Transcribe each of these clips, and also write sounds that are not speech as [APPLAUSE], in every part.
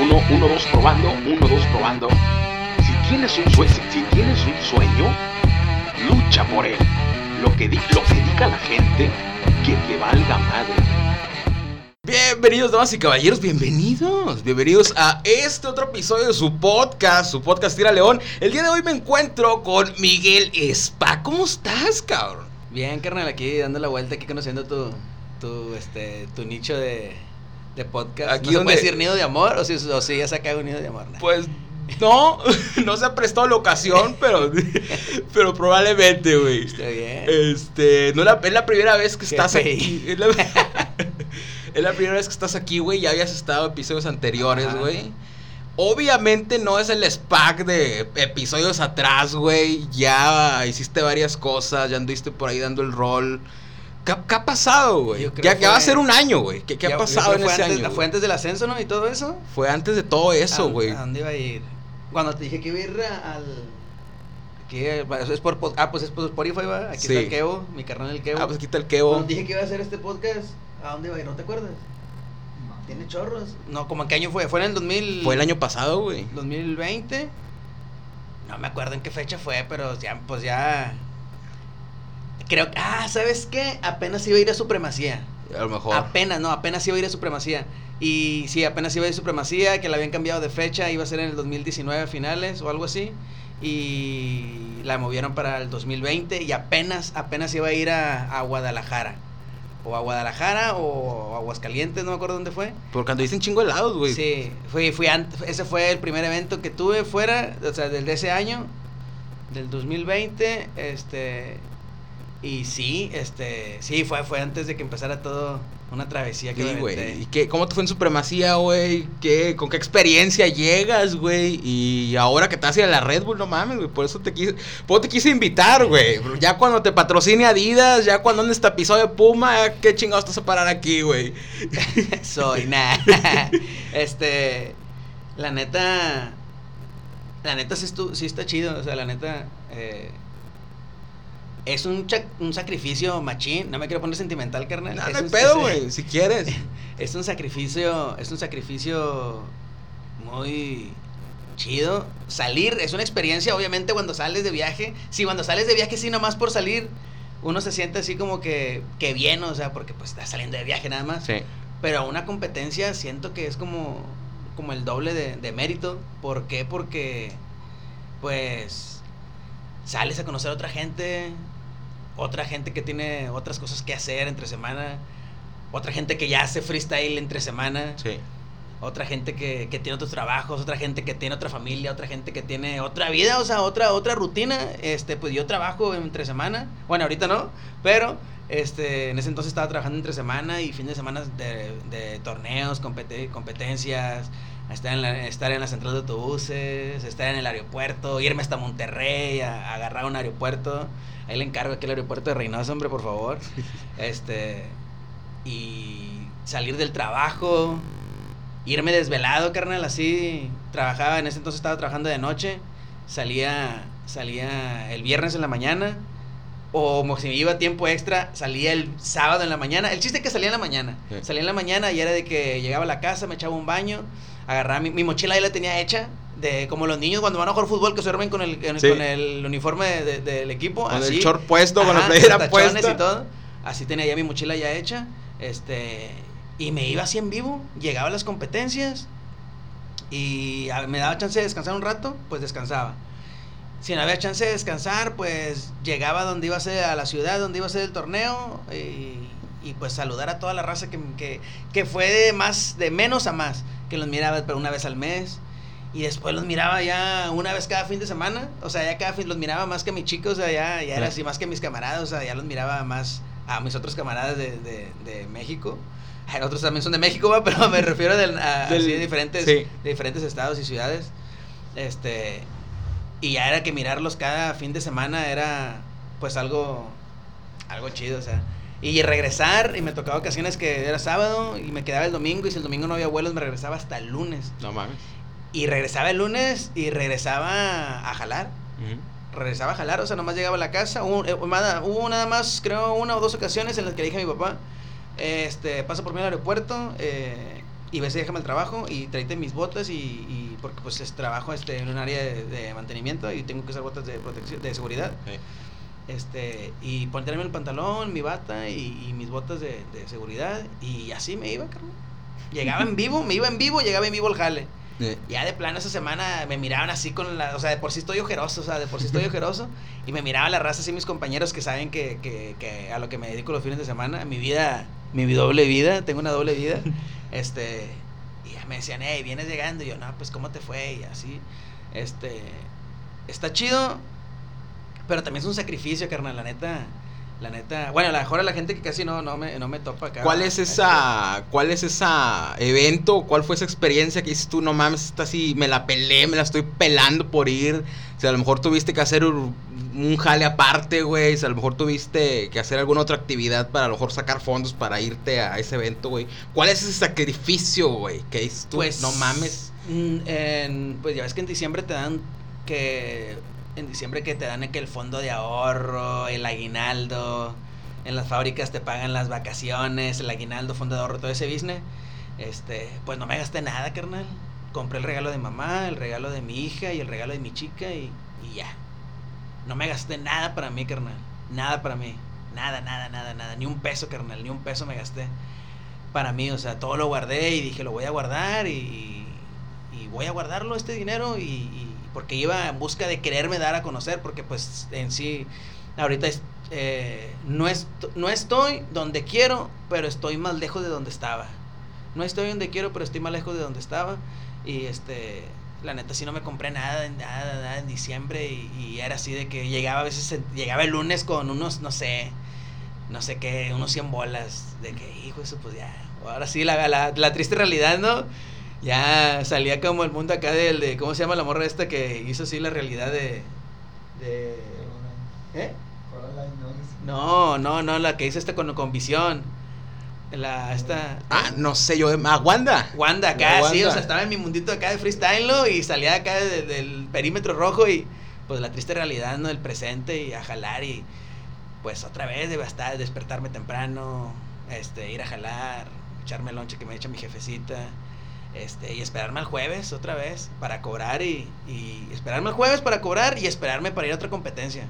Uno, uno, dos, probando, uno, dos, probando. Si tienes un sueño, si tienes un sueño, lucha por él. Lo que, di, lo que diga la gente, que te valga madre. Bienvenidos, damas y caballeros, bienvenidos, bienvenidos a este otro episodio de su podcast, su podcast Tira León. El día de hoy me encuentro con Miguel Spa. ¿Cómo estás, cabrón? Bien, carnal, aquí dando la vuelta, aquí conociendo tu, tu, este, tu nicho de, de podcast. Aquí ¿No se donde- puede decir nido de amor o si, o si ya se acaba un nido de amor? ¿no? Pues no, [LAUGHS] no se ha prestado la ocasión, [LAUGHS] pero, pero probablemente, güey. Está bien. Este, no la- es la primera vez que estás aquí. Es la, [LAUGHS] es la primera vez que estás aquí, güey. Ya habías estado en episodios anteriores, güey. Obviamente no es el SPAC de episodios atrás, güey. Ya hiciste varias cosas, ya anduviste por ahí dando el rol. ¿Qué, qué ha pasado, güey? Ya, va a fue- ser un año, güey. ¿Qué, qué Ya- ha pasado en fue ese antes, año? Fue antes del ascenso, ¿no? Y todo eso. Fue antes de todo eso, ¿A- güey. ¿A dónde iba a ir? Cuando te dije que iba a ir al... Aquí, eso es por, pod- ah, pues es por Spotify, ¿va? Aquí Sí. está el Kevo, mi carnal el Kevo. Ah, pues quita el Cuando quebo. te dije que iba a hacer este podcast, ¿a dónde iba a ir? ¿No te acuerdas? Tiene chorros. No, ¿como en qué año fue? ¿Fue en el 2000? Fue el año pasado, güey. 2020. No me acuerdo en qué fecha fue, pero ya, pues ya. Creo que. Ah, ¿sabes qué? Apenas iba a ir a Supremacía. A lo mejor. Apenas, no, apenas iba a ir a Supremacía. Y sí, apenas iba a ir a Supremacía, que la habían cambiado de fecha, iba a ser en el 2019 a finales o algo así. Y la movieron para el 2020 y apenas, apenas iba a ir a, a Guadalajara. O a Guadalajara o a Aguascalientes, no me acuerdo dónde fue. Porque cuando dicen chingo helados, güey. Sí, fui, fui an- ese fue el primer evento que tuve fuera, o sea, del de ese año, del 2020, este, y sí, este, sí, fue, fue antes de que empezara todo, una travesía que Sí, güey. ¿Y qué, cómo te fue en supremacía, güey? ¿Qué, ¿Con qué experiencia llegas, güey? Y ahora que ir a la Red Bull, no mames, güey. Por eso te quise, por eso te quise invitar, güey. Ya cuando te patrocine Adidas, ya cuando andes tapizado de Puma, ¿qué chingados vas a parar aquí, güey? [LAUGHS] Soy, nada. [LAUGHS] este, la neta, la neta sí, estu- sí está chido, o sea, la neta, eh, es un, un sacrificio machín, no me quiero poner sentimental, carnal. No, es no hay un- pedo, [LAUGHS] güey. Si quieres. [LAUGHS] Es un sacrificio, es un sacrificio muy chido. Salir es una experiencia, obviamente, cuando sales de viaje. Sí, cuando sales de viaje, sí, nomás por salir, uno se siente así como que, que bien, o sea, porque pues estás saliendo de viaje nada más. Sí. Pero una competencia siento que es como, como el doble de, de mérito. ¿Por qué? Porque, pues, sales a conocer a otra gente, otra gente que tiene otras cosas que hacer entre semana, otra gente que ya hace freestyle entre semana, Sí. otra gente que, que tiene otros trabajos, otra gente que tiene otra familia, otra gente que tiene otra vida, o sea, otra, otra rutina. Este, pues yo trabajo entre semana, bueno, ahorita no, pero este, en ese entonces estaba trabajando entre semana y fin de semana de, de torneos, compete- competencias, estar en, la, estar en la central de autobuses, estar en el aeropuerto, irme hasta Monterrey a, a agarrar un aeropuerto. Ahí le encargo aquí el aeropuerto de Reynosa, hombre, por favor. Este, y salir del trabajo, irme desvelado, carnal, así. Trabajaba, en ese entonces estaba trabajando de noche. Salía, salía el viernes en la mañana. O si me iba tiempo extra, salía el sábado en la mañana. El chiste es que salía en la mañana. Sí. Salía en la mañana y era de que llegaba a la casa, me echaba un baño, agarraba mi, mi mochila ahí la tenía hecha. De como los niños cuando van a jugar fútbol que se duermen con el, con Sí. el uniforme de- de- del equipo. Con así. el short puesto, con la playera con puesta. y todo. Así tenía ya mi mochila ya hecha. Este, y me iba así en vivo. Llegaba a las competencias. Y a- me daba chance de descansar un rato, pues descansaba. Si no había chance de descansar, pues llegaba donde iba a ser, a la ciudad donde iba a ser el torneo. Y, y, pues saludar a toda la raza que, que, que fue de más, de menos a más. Que los miraba pero una vez al mes. Y después los miraba ya una vez cada fin de semana. O sea, ya cada fin los miraba más que a mis chicos. O sea, ya, ya era Sí. así más que a mis camaradas. O sea, ya los miraba más a mis otros camaradas de, de, de México. Ay, Otros también son de México, ¿va? [LAUGHS] pero me refiero del- a, Del- así de diferentes, sí. de diferentes estados y ciudades. Este. Y ya era que mirarlos cada fin de semana era pues algo. Algo chido, o sea. Y regresar, y me tocaba ocasiones que era sábado y me quedaba el domingo, y si el domingo no había vuelos, me regresaba hasta el lunes. No mames. Y regresaba el lunes y regresaba a jalar. Regresaba a jalar, o sea, nomás llegaba a la casa. Hubo, eh, nada- hubo nada más, creo, una o dos ocasiones en las que le dije a mi papá, este, pasa por mí al aeropuerto, eh, y ves, déjame el trabajo y tráete mis botas y, y porque pues es trabajo este, en un área de, de mantenimiento y tengo que usar botas de protección, de seguridad. Este, y ponerme el pantalón, mi bata y, y mis botas de, de seguridad y así me iba, carnal. Llegaba en vivo, me iba en vivo, llegaba en vivo al jale. Ya de plano esa semana me miraban así con la... O sea, de por sí estoy ojeroso, o sea, de por sí estoy [LAUGHS] ojeroso. Y me miraba la raza así mis compañeros que saben que, que, que a lo que me dedico los fines de semana. Mi vida, mi doble vida, tengo una doble vida. [LAUGHS] Este... Y ya me decían, hey, vienes llegando. Y yo, no, pues, ¿cómo te fue? Y así. Este... Está chido, pero también es un sacrificio, carnal, la neta. La neta, bueno, a lo mejor a la gente que casi no, no, me, no me topa acá. ¿Cuál es esa, cuál es esa evento, cuál fue esa experiencia que dices tú, no mames, esta sí, me la pelé, me la estoy pelando por ir? O sea, a lo mejor tuviste que hacer un, un jale aparte, güey, o sea, a lo mejor tuviste que hacer alguna otra actividad para a lo mejor sacar fondos para irte a ese evento, güey. ¿Cuál es ese sacrificio, güey, que dices tú, Pues, no mames? mm, en- pues ya ves que en diciembre te dan que en diciembre que te dan que el fondo de ahorro, el aguinaldo, en las fábricas te pagan las vacaciones, el aguinaldo, fondo de ahorro, todo ese business. Este, pues no me gasté nada, carnal. Compré el regalo de mamá, el regalo de mi hija y el regalo de mi chica y, y ya. No me gasté nada para mí, carnal. Nada para mí. Nada, nada, nada, nada. Ni un peso, carnal. Ni un peso me gasté para mí. O sea, todo lo guardé y dije, lo voy a guardar y, y voy a guardarlo este dinero y- porque iba en busca de quererme dar a conocer porque pues en sí ahorita eh, no, est- no estoy donde quiero pero estoy más lejos de donde estaba. No estoy donde quiero pero estoy más lejos de donde estaba. Y este la neta sí no me compré nada nada, nada en diciembre. Y, era así de que llegaba a veces llegaba el lunes con unos no sé no sé qué unos 100 bolas. De que hijo eso pues ya. Ahora sí la, la triste realidad no ya salía como el mundo acá del de cómo se llama la morra esta que hizo así la realidad de de ¿eh? No, no, no, la que hizo esta con, con visión. La esta Ah, no sé, yo, ah, Wanda. Wanda acá, sí, o sea, estaba en mi mundito acá de freestyle ¿no? y salía acá de- del perímetro rojo y pues la triste realidad, ¿no? Del presente y a jalar y pues otra vez debe estar, despertarme temprano, este, ir a jalar, echarme el lonche que me echa mi jefecita, este, y esperarme al jueves otra vez para cobrar y, y esperarme al jueves para cobrar y esperarme para ir a otra competencia.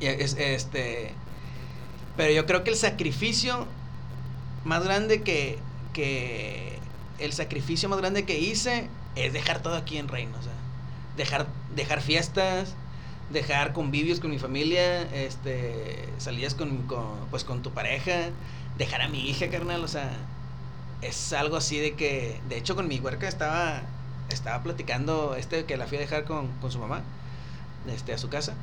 Y es, este, pero yo creo que el sacrificio más grande que, que el sacrificio más grande que hice es dejar todo aquí en Reino, o sea, dejar, dejar fiestas, dejar convivios con mi familia, este, salidas con, con, pues con tu pareja, dejar a mi hija, carnal, o sea, es algo así de que, de hecho con mi huerca estaba, estaba platicando, este, que la fui a dejar con, con su mamá, este, a su casa,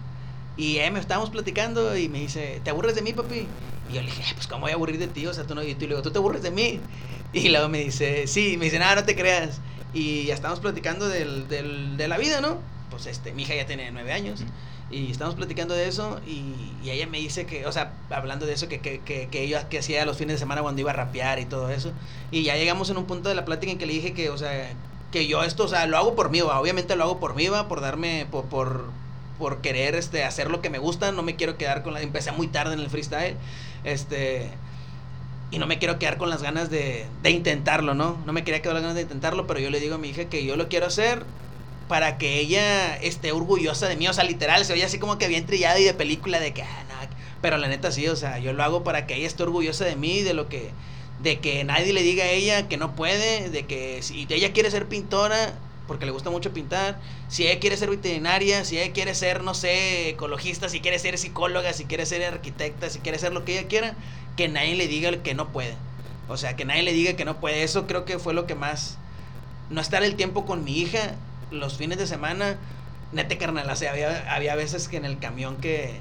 y ahí me estábamos platicando y me dice, ¿te aburres de mí, papi? Y yo le dije, "Ay, pues, ¿cómo voy a aburrir de ti? O sea, tú no, y tú le digo, ¿tú te aburres de mí? Y luego me dice, sí, me dice, nada, no te creas. Y ya estamos platicando del, del, de la vida, ¿no? Pues este, mi hija ya tiene nueve años. Y estamos platicando de eso y, y ella me dice que, o sea, hablando de eso, que, que, que, que ella que hacía los fines de semana cuando iba a rapear y todo eso. Y ya llegamos en un punto de la plática en que le dije que, o sea, que yo esto, o sea, lo hago por mí, va, obviamente lo hago por mí, va, por darme, por, por, por querer este, hacer lo que me gusta, no me quiero quedar con la... Empecé muy tarde en el freestyle, este... Y no me quiero quedar con las ganas de, de intentarlo, ¿no? No me quería quedar con las ganas de intentarlo, pero yo le digo a mi hija que yo lo quiero hacer para que ella esté orgullosa de mí, o sea, literal, se oye así como que bien trillado y de película de que, ah, no, pero la neta sí, o sea, yo lo hago para que ella esté orgullosa de mí, de lo que, de que nadie le diga a ella que no puede, de que si ella quiere ser pintora, porque le gusta mucho pintar, si ella quiere ser veterinaria, si ella quiere ser, no sé, ecologista, si quiere ser psicóloga, si quiere ser arquitecta, si quiere ser lo que ella quiera, que nadie le diga que no puede. O sea, que nadie le diga que no puede. Eso creo que fue lo que más... No estar el tiempo con mi hija los fines de semana. Nete, carnal. O sea, había, había veces que en el camión que,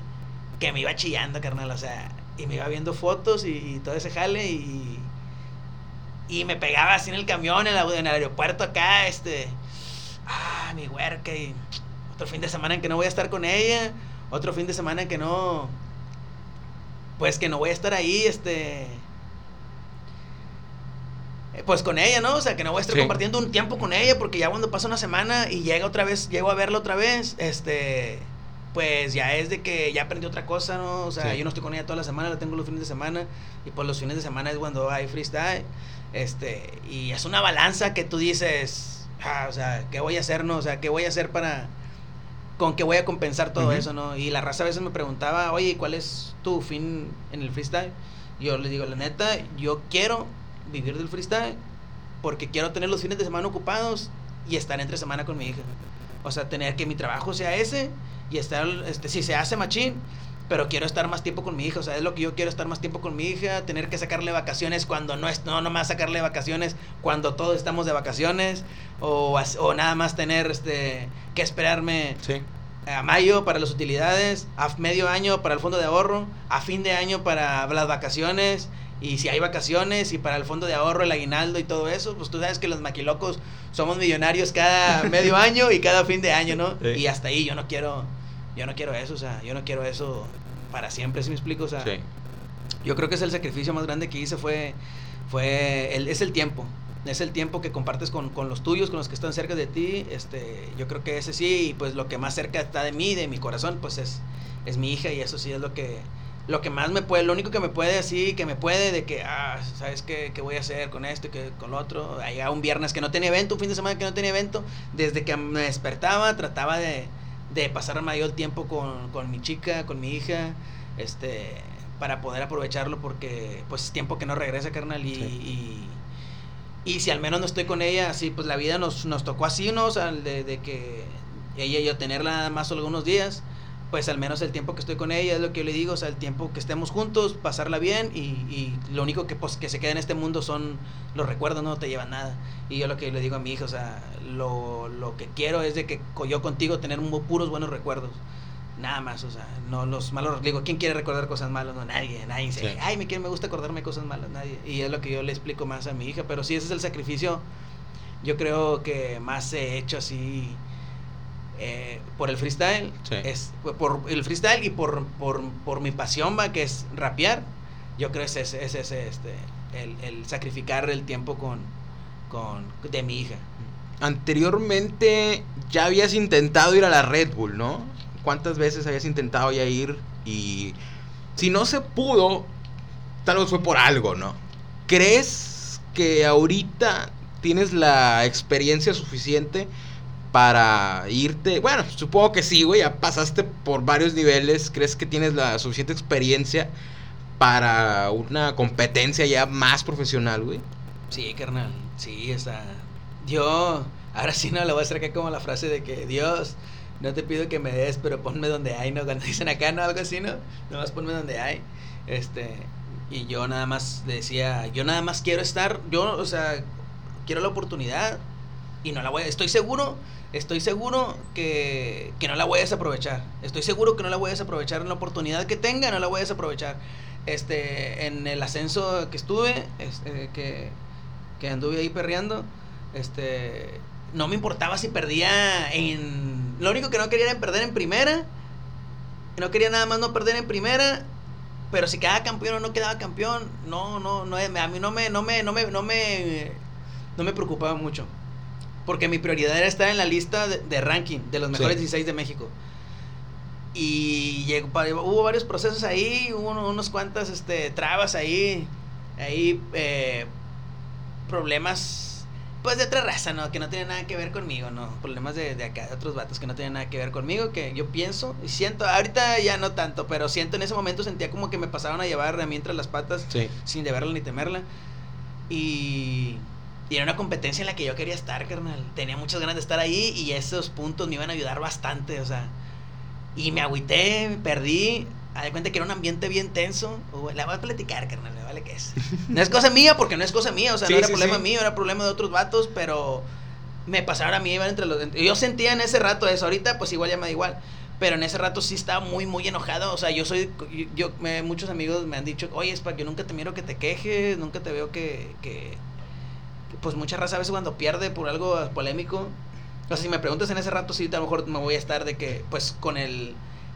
que me iba chillando, carnal. O sea, y me iba viendo fotos y, todo ese jale y... Y me pegaba así en el camión, en, la- en el aeropuerto acá, este... Ah, mi huerca y... Otro fin de semana en que no voy a estar con ella. Otro fin de semana en que no... Pues que no voy a estar ahí, este... eh, Pues con ella, ¿no? O sea, que no voy a estar Sí. compartiendo un tiempo con ella porque ya cuando pasa una semana y llega otra vez, llego a verla otra vez, este... pues ya es de que ya aprendí otra cosa, ¿no? O sea, Sí. yo no estoy con ella toda la semana, la tengo los fines de semana y pues los fines de semana es cuando hay freestyle. Este, y es una balanza que tú dices, ah, o sea, ¿qué voy a hacer, no? O sea, ¿qué voy a hacer para con qué voy a compensar todo eso, ¿no? Y la raza a veces me preguntaba, "Oye, ¿cuál es tu fin en el freestyle?" Yo le digo, "La neta, yo quiero vivir del freestyle porque quiero tener los fines de semana ocupados y estar entre semana con mi hija." O sea, tener que mi trabajo sea ese y estar, este, si se hace machín, pero quiero estar más tiempo con mi hija. O sea, es lo que yo quiero, estar más tiempo con mi hija, tener que sacarle vacaciones cuando no es, no, no más sacarle vacaciones cuando todos estamos de vacaciones, o, o nada más tener este, que esperarme Sí. a mayo para las utilidades, a medio año para el fondo de ahorro, a fin de año para las vacaciones, y si hay vacaciones y para el fondo de ahorro, el aguinaldo y todo eso, pues tú sabes que los maquilocos somos millonarios cada [LAUGHS] medio año y cada fin de año, ¿no? Sí. Y hasta ahí yo no quiero, yo no quiero eso, o sea, yo no quiero eso para siempre, ¿sí me explico? O sea, Sí. yo creo que es el sacrificio más grande que hice fue, fue el, es el tiempo. Es el tiempo que compartes con, con los tuyos, con los que están cerca de ti. Este, yo creo que ese sí, y pues lo que más cerca está de mí, de mi corazón, pues es, es mi hija y eso sí es lo que, lo que más me puede, lo único que me puede así, que me puede de que, ah, ¿sabes qué, qué voy a hacer con esto y que con lo otro? Allá un viernes que no tenía evento, un fin de semana que no tenía evento, desde que me despertaba trataba de, de pasar mayor tiempo con, con mi chica, con mi hija, este, para poder aprovecharlo porque pues es tiempo que no regresa, carnal, y... Sí. y y si al menos no estoy con ella, así pues la vida nos, nos tocó así, ¿no? O sea, de, de que ella y yo tenerla nada más solo algunos días, pues al menos el tiempo que estoy con ella es lo que yo le digo, o sea, el tiempo que estemos juntos, pasarla bien y, y lo único que pues que se queda en este mundo son los recuerdos, no te llevan nada. Y yo lo que le digo a mi hija, o sea, lo, lo que quiero es de que yo contigo tener puros buenos recuerdos. Nada más, o sea, no los malos. Digo, ¿quién quiere recordar cosas malas? No, nadie, nadie. dice, Sí. Ay, me, quiere, me gusta acordarme de cosas malas, nadie. Y es lo que yo le explico más a mi hija. Pero sí, ese es el sacrificio. Yo creo que más he hecho así eh, por el freestyle. Sí. Es por el freestyle y por, por, por mi pasión, va, que es rapear. Yo creo que es ese, es ese, este, el, el sacrificar el tiempo con, con, de mi hija. Anteriormente ya habías intentado ir a la Red Bull, ¿no? ¿Cuántas veces habías intentado ya ir? Y si no se pudo, tal vez fue por algo, ¿no? ¿Crees que ahorita tienes la experiencia suficiente para irte? Bueno, supongo que sí, güey, ya pasaste por varios niveles. ¿Crees que tienes la suficiente experiencia para una competencia ya más profesional, güey? Sí, carnal. Sí, sea, yo, ahora sí no le voy a hacer acá como la frase de que Dios, no te pido que me des, pero ponme donde hay, ¿no? Cuando [LAUGHS] dicen acá, ¿no? Algo así, ¿no? Nomás ponme donde hay. Este, y yo nada más decía, yo nada más quiero estar, yo, o sea, quiero la oportunidad y no la voy a, estoy seguro, estoy seguro que, que no la voy a desaprovechar. Estoy seguro que no la voy a desaprovechar en la oportunidad que tenga, no la voy a desaprovechar. Este, en el ascenso que estuve, este, que, que anduve ahí perreando, este, no me importaba si perdía en... Lo único que no quería era perder en primera. No quería nada más no perder en primera. Pero si quedaba campeón o no quedaba campeón, no, no, no, a mí no me, no me, no me, no me, no me preocupaba mucho. Porque mi prioridad era estar en la lista de, de ranking de los mejores Sí. 16 de México. Y llegó, hubo varios procesos ahí, hubo uno- unos cuantas este, trabas ahí, ahí eh, problemas pues de otra raza, ¿no? Que no tienen nada que ver conmigo, ¿no? Problemas de, de acá, de otros vatos que no tienen nada que ver conmigo, que yo pienso y siento, ahorita ya no tanto, pero siento en ese momento sentía como que me pasaban a llevar a mí entre las patas Sí. sin deberla ni temerla. Y, y era una competencia en la que yo quería estar, carnal. Tenía muchas ganas de estar ahí y esos puntos me iban a ayudar bastante, o sea. Y me agüité, me perdí. A de cuenta que era un ambiente bien tenso. La voy a platicar, carnal, me vale que es. [LAUGHS] No es cosa mía, porque no es cosa mía, o sea, Sí, no era sí, problema sí. mío, era problema de otros vatos, pero me pasaron a mí, iban entre los. Yo sentía en ese rato eso, ahorita pues igual ya me da igual. Pero en ese rato sí estaba muy, muy enojado. O sea, yo soy. Yo, yo- me- muchos amigos me han dicho, oye, es para yo nunca te miro que te quejes, nunca te veo que que, pues mucha raza a veces cuando pierde por algo polémico. O sea, si me preguntas en ese rato, sí, a lo mejor me voy a estar de que, pues con el.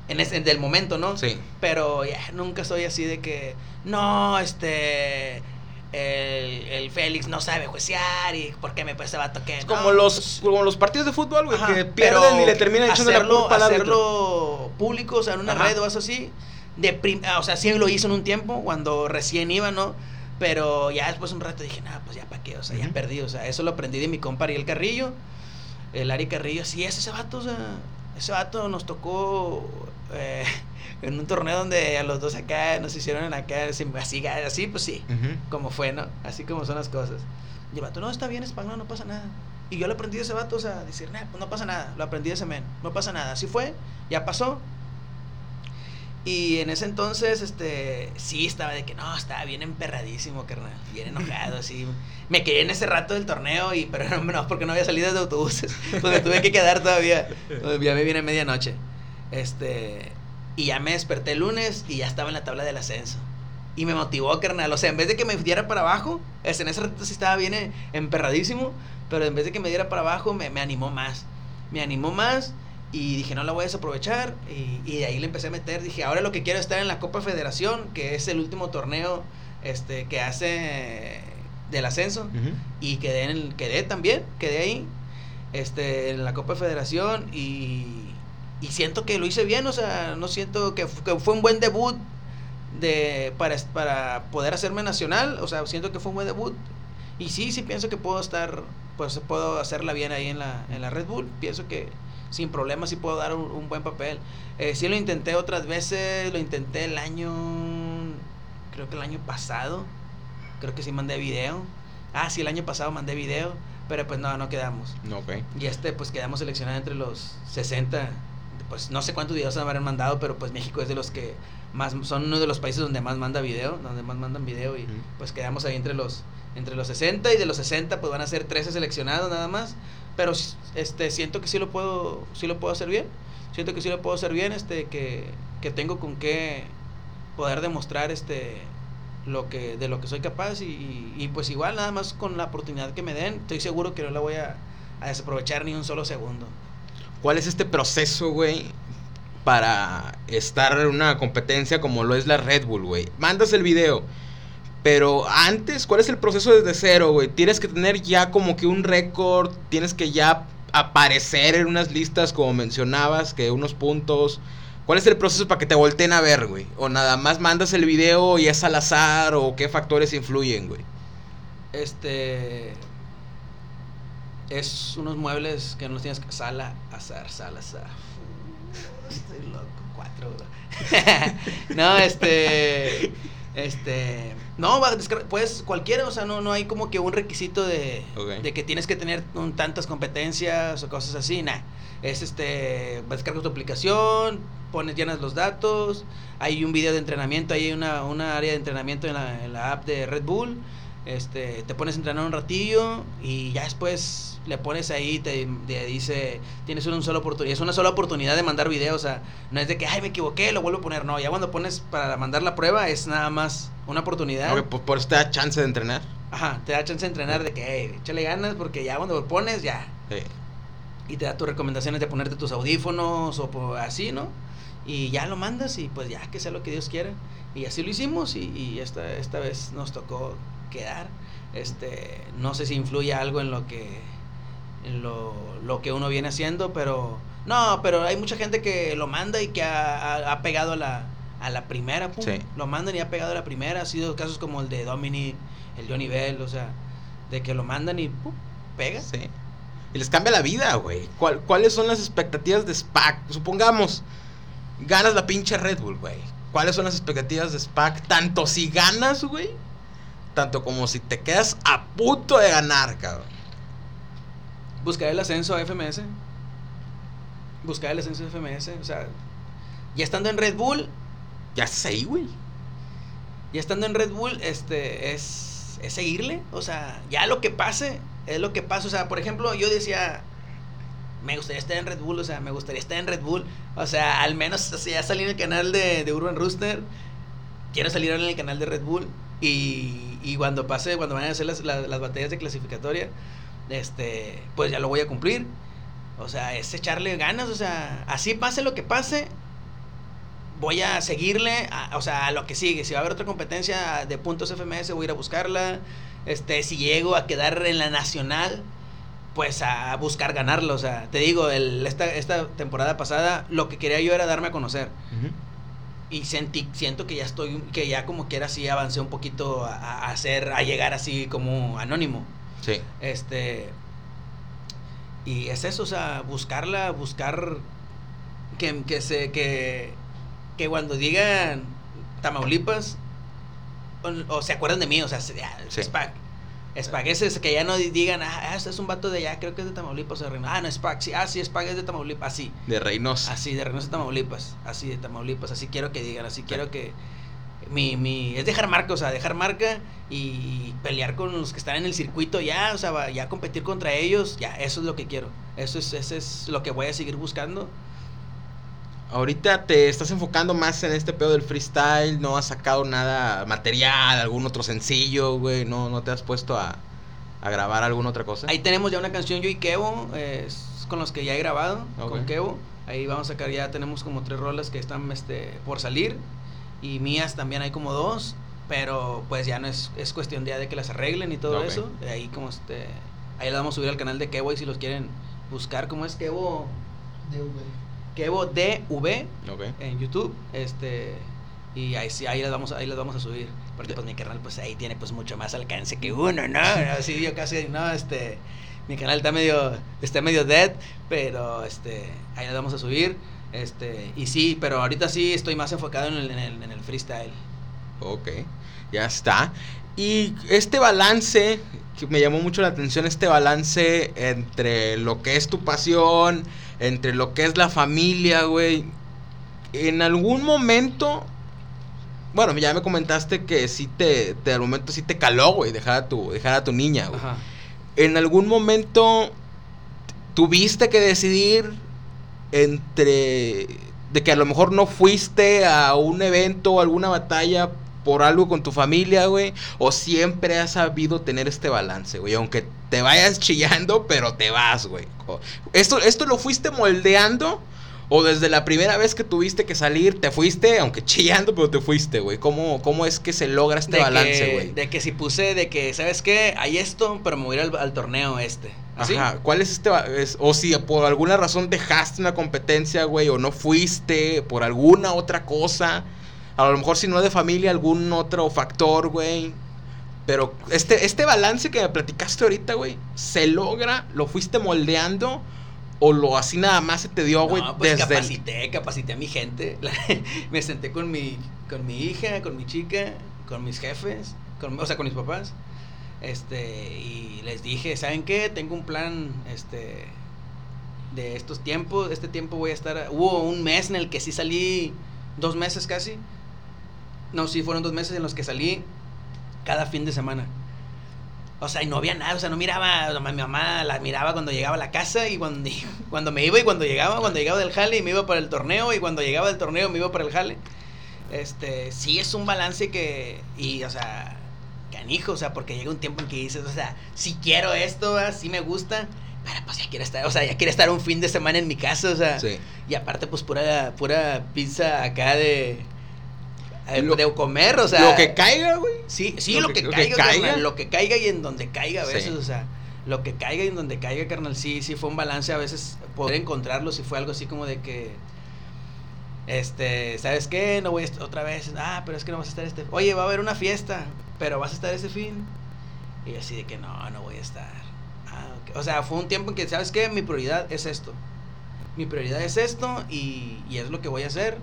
En ese, del momento, ¿no? Sí. Pero ya, nunca soy así de que. No, este. el, el Félix no sabe juecear y por qué me pues ese vato que Es no, como los, pues, como los partidos de fútbol, güey, que pierden y le terminan echando la hacerlo, culpa al hacerlo público, o sea, en una Ajá. red o algo así. De prim- o sea, sí lo hizo en un tiempo, cuando recién iba, ¿no? Pero ya después un rato dije, no, pues ya para qué, o sea, ya perdí. O sea, eso lo aprendí de mi compa Ariel Carrillo. El Ari Carrillo, sí es ese vato, o sea, ese vato nos tocó eh, [LAUGHS] en un torneo donde a los dos acá nos hicieron acá, así, así, pues sí como fue, ¿no? Así como son las cosas. Y el vato, no, está bien, español, no pasa nada. Y yo lo aprendí de ese vato, o sea, decir, nah, pues no pasa nada. Lo aprendí de ese men, no pasa nada. Así fue, ya pasó. Y en ese entonces, este, sí estaba de que no, estaba bien emperradísimo, carnal. Bien enojado, así. Me quedé en ese rato del torneo, y, pero no, no, porque no había salido de autobuses. [LAUGHS] Pues me tuve que quedar todavía. Ya me vine a medianoche. Este, y ya me desperté el lunes y ya estaba en la tabla del ascenso. Y me motivó, carnal. O sea, en vez de que me diera para abajo, este, en ese rato sí estaba bien eh, emperradísimo, pero en vez de que me diera para abajo, me, me animó más. Me animó más y dije, no la voy a desaprovechar. Y, y de ahí le empecé a meter. Dije, ahora lo que quiero es estar en la Copa Federación, que es el último torneo este, que hace del ascenso. Y quedé, en el, quedé también, quedé ahí, este, en la Copa Federación y, y siento que lo hice bien, o sea, no siento que, que fue un buen debut de, para, para poder hacerme nacional, o sea, siento que fue un buen debut y sí, sí pienso que puedo estar, pues puedo hacerla bien ahí en la, en la Red Bull, pienso que sin problemas sí puedo dar un, un buen papel. Eh, sí lo intenté otras veces, lo intenté el año, creo que el año pasado, creo que sí mandé video. Ah, sí, el año pasado mandé video, pero pues no, no quedamos. No, ok. Y este, pues quedamos seleccionados entre los 60. Pues no sé cuántos videos habrán mandado, pero pues México es de los que más, son uno de los países donde más manda video, donde más mandan video y pues quedamos ahí entre los, entre los 60 y de los 60 pues van a ser 13 seleccionados nada más. Pero este, siento que sí lo puedo, sí lo puedo hacer bien. Siento que sí lo puedo hacer bien, este, que, que tengo con qué poder demostrar este lo que de lo que soy capaz y, pues igual nada más con la oportunidad que me den estoy seguro que no la voy a, a desaprovechar ni un solo segundo ¿Cuál es este proceso, güey, para estar en una competencia como lo es la Red Bull, güey? Mandas el video, pero antes, ¿cuál es el proceso desde cero, güey? Tienes que tener ya como que un récord, tienes que ya aparecer en unas listas como mencionabas, que unos puntos. ¿Cuál es el proceso para que te volteen a ver, güey? O nada más mandas el video y es al azar, o qué factores influyen, güey. este es unos muebles que no los tienes que sala azar sala azar [LAUGHS] estoy loco cuatro bro. [LAUGHS] no este este no va a descar- pues cualquiera o sea no no hay como que un requisito de, de que tienes que tener un- tantas competencias o cosas así nah. Es este descargas tu aplicación pones llenas los datos hay un video de entrenamiento hay una, una área de entrenamiento en la, en la app de Red Bull este, te pones a entrenar un ratillo y ya después le pones ahí, te, te dice, tienes una sola oportunidad, es una sola oportunidad de mandar videos, o sea, no es de que, ay, me equivoqué, lo vuelvo a poner, no, ya cuando pones para mandar la prueba es nada más una oportunidad. Pues por eso te da chance de entrenar. Ajá, te da chance de entrenar de que, hey, échale ganas porque ya cuando lo pones, ya. Sí. Y te da tus recomendaciones de ponerte tus audífonos o así, ¿no? Y ya lo mandas y pues ya que sea lo que Dios quiera. Y así lo hicimos y, y esta, esta vez nos tocó quedar. Este, no sé si influye algo en lo que en lo, lo que uno viene haciendo, pero no, pero hay mucha gente que lo manda y que ha, ha- ha pegado a la, a la primera, pum, Sí. lo mandan y ha pegado a la primera, ha sido casos como el de Dominic, el Johnny Bell, o sea, de que lo mandan y pum, pega. Sí. Y les cambia la vida, güey. ¿Cuál- ¿Cuáles son las expectativas de SPAC? Supongamos, ganas la pinche Red Bull, güey. ¿Cuáles son las expectativas de SPAC? Tanto si ganas, güey, tanto como si te quedas a punto de ganar, cabrón. Buscar el ascenso a FMS. Buscar el ascenso a FMS. O sea, ya estando en Red Bull, Ya ahí, güey. ya estando en Red Bull, este, es, es seguirle. O sea, ya lo que pase, es lo que pasa. O sea, por ejemplo, yo decía, me gustaría estar en Red Bull, o sea, me gustaría estar en Red Bull. O sea, al menos, ya salí en el canal de, de Urban Rooster. Quiero salir en el canal de Red Bull. Y, y cuando pase, cuando vayan a hacer las, las, las batallas de clasificatoria, este, pues ya lo voy a cumplir. O sea, es echarle ganas, o sea, así pase lo que pase, voy a seguirle, a- o sea, a lo que sigue. Si va a haber otra competencia de puntos FMS, voy a ir a buscarla. Este, si llego a quedar en la nacional, pues a buscar ganarlo. O sea, te digo, el, esta, esta temporada pasada, lo que quería yo era darme a conocer. Y sentí, siento que ya estoy, que ya como quiera así avancé un poquito a, a hacer, a llegar así como anónimo. Sí. Este. Y es eso, o sea, buscarla, buscar que, que se, que, que cuando digan Tamaulipas, o, o se acuerdan de mí, o sea, se- Sí. Es que ya no digan, ah, ese es un vato de allá, creo que es de Tamaulipas, o de Reynosa. Ah, no, Spac, sí, ah, sí, Spac es de Tamaulipas, así. De Reynosa. Así, de Reynosa, Tamaulipas. Así, de Tamaulipas. Así quiero que digan. Así quiero que. Mi, mi, es dejar marca, o sea, dejar marca y pelear con los que están en el circuito ya, o sea, va- ya competir contra ellos, ya, eso es lo que quiero. Eso es, eso es lo que voy a seguir buscando. Ahorita te estás enfocando más en este pedo del freestyle, no has sacado nada material, algún otro sencillo, güey, no, no te has puesto a, a grabar alguna otra cosa. Ahí tenemos ya una canción yo y Kevo, eh, es con los que ya he grabado, con Kevo. Ahí vamos a sacar, ya tenemos como tres rolas que están este, por salir. Y mías también hay como dos. Pero pues ya no es, es cuestión ya de que las arreglen y todo eso. Ahí como este. Ahí las vamos a subir al canal de Kevo y si los quieren buscar, ¿cómo es Kevo? Kevo DV Ok. en YouTube. Este. Y ahí sí, ahí las vamos, a- ahí las vamos a subir. Porque pues mi canal pues ahí tiene pues mucho más alcance que uno, ¿no? Así yo casi, no, este. Mi canal está medio, está medio dead, pero este, ahí las vamos a subir. Este, y sí, pero ahorita sí estoy más enfocado en el, en el, en el freestyle. Ok, ya está. Y este balance, que me llamó mucho la atención, este balance entre lo que es tu pasión, entre lo que es la familia, güey. En algún momento, bueno, ya me comentaste que sí te, te al momento sí te caló, güey, dejar a tu, dejar a tu niña, güey. Ajá. En algún momento tuviste que decidir entre de que a lo mejor no fuiste a un evento o alguna batalla por algo con tu familia, güey, o siempre has sabido tener este balance, güey, aunque te vayas chillando, pero te vas, güey. Esto esto lo fuiste moldeando o desde la primera vez que tuviste que salir te fuiste, aunque chillando, pero te fuiste, güey. ¿Cómo cómo es que se logra este de balance, güey? De que si puse de que, ¿sabes qué? Hay esto, pero me voy a ir al, al torneo este. ¿Así? Ajá, ¿cuál es este? es- o si por alguna razón dejaste una competencia, güey, o no fuiste por alguna otra cosa. A lo mejor si no de familia, algún otro factor, güey. Pero este, este balance que me platicaste ahorita, güey, ¿se logra? ¿Lo fuiste moldeando? ¿O lo así nada más se te dio, güey, No, pues desde el- capacité, capacité a mi gente. [LAUGHS] me senté con mi, con mi hija, con mi chica, con mis jefes, con, o sea, con mis papás. Este, y les dije, ¿saben qué? Tengo un plan, este, de estos tiempos. Este tiempo voy a estar. Hubo un mes en el que sí salí, dos meses casi. No, sí, fueron dos meses en los que salí cada fin de semana. O sea, y no había nada, o sea, no miraba, o sea, mi mamá la miraba cuando llegaba a la casa y cuando, [LAUGHS] cuando me iba y cuando llegaba, cuando llegaba del jale y me iba para el torneo y cuando llegaba del torneo me iba para el jale. Este, sí es un balance que, y, o sea, canijo, o sea, porque llega un tiempo en que dices, o sea, si quiero esto, ¿verdad? sí me gusta, pero pues ya quiero estar, o sea, ya quiero estar un fin de semana en mi casa, o sea, Sí. y aparte pues pura, pura pizza acá de, Lo- de comer, o sea. lo que caiga, güey. Sí, sí, Lo lo, que- que, lo que caiga, carnal, lo que caiga y en donde caiga a Sí. veces, o sea, lo que caiga y en donde caiga, carnal, sí, sí fue un balance a veces poder encontrarlo, si fue algo así como de que, este, ¿sabes qué? No voy a estar otra vez, ah, pero es que no vas a estar este, oye, va a haber una fiesta, pero vas a estar ese fin, y así de que no, no voy a estar, ah, ok. o sea, fue un tiempo en que, ¿sabes qué? Mi prioridad es esto, mi prioridad es esto y, y es lo que voy a hacer,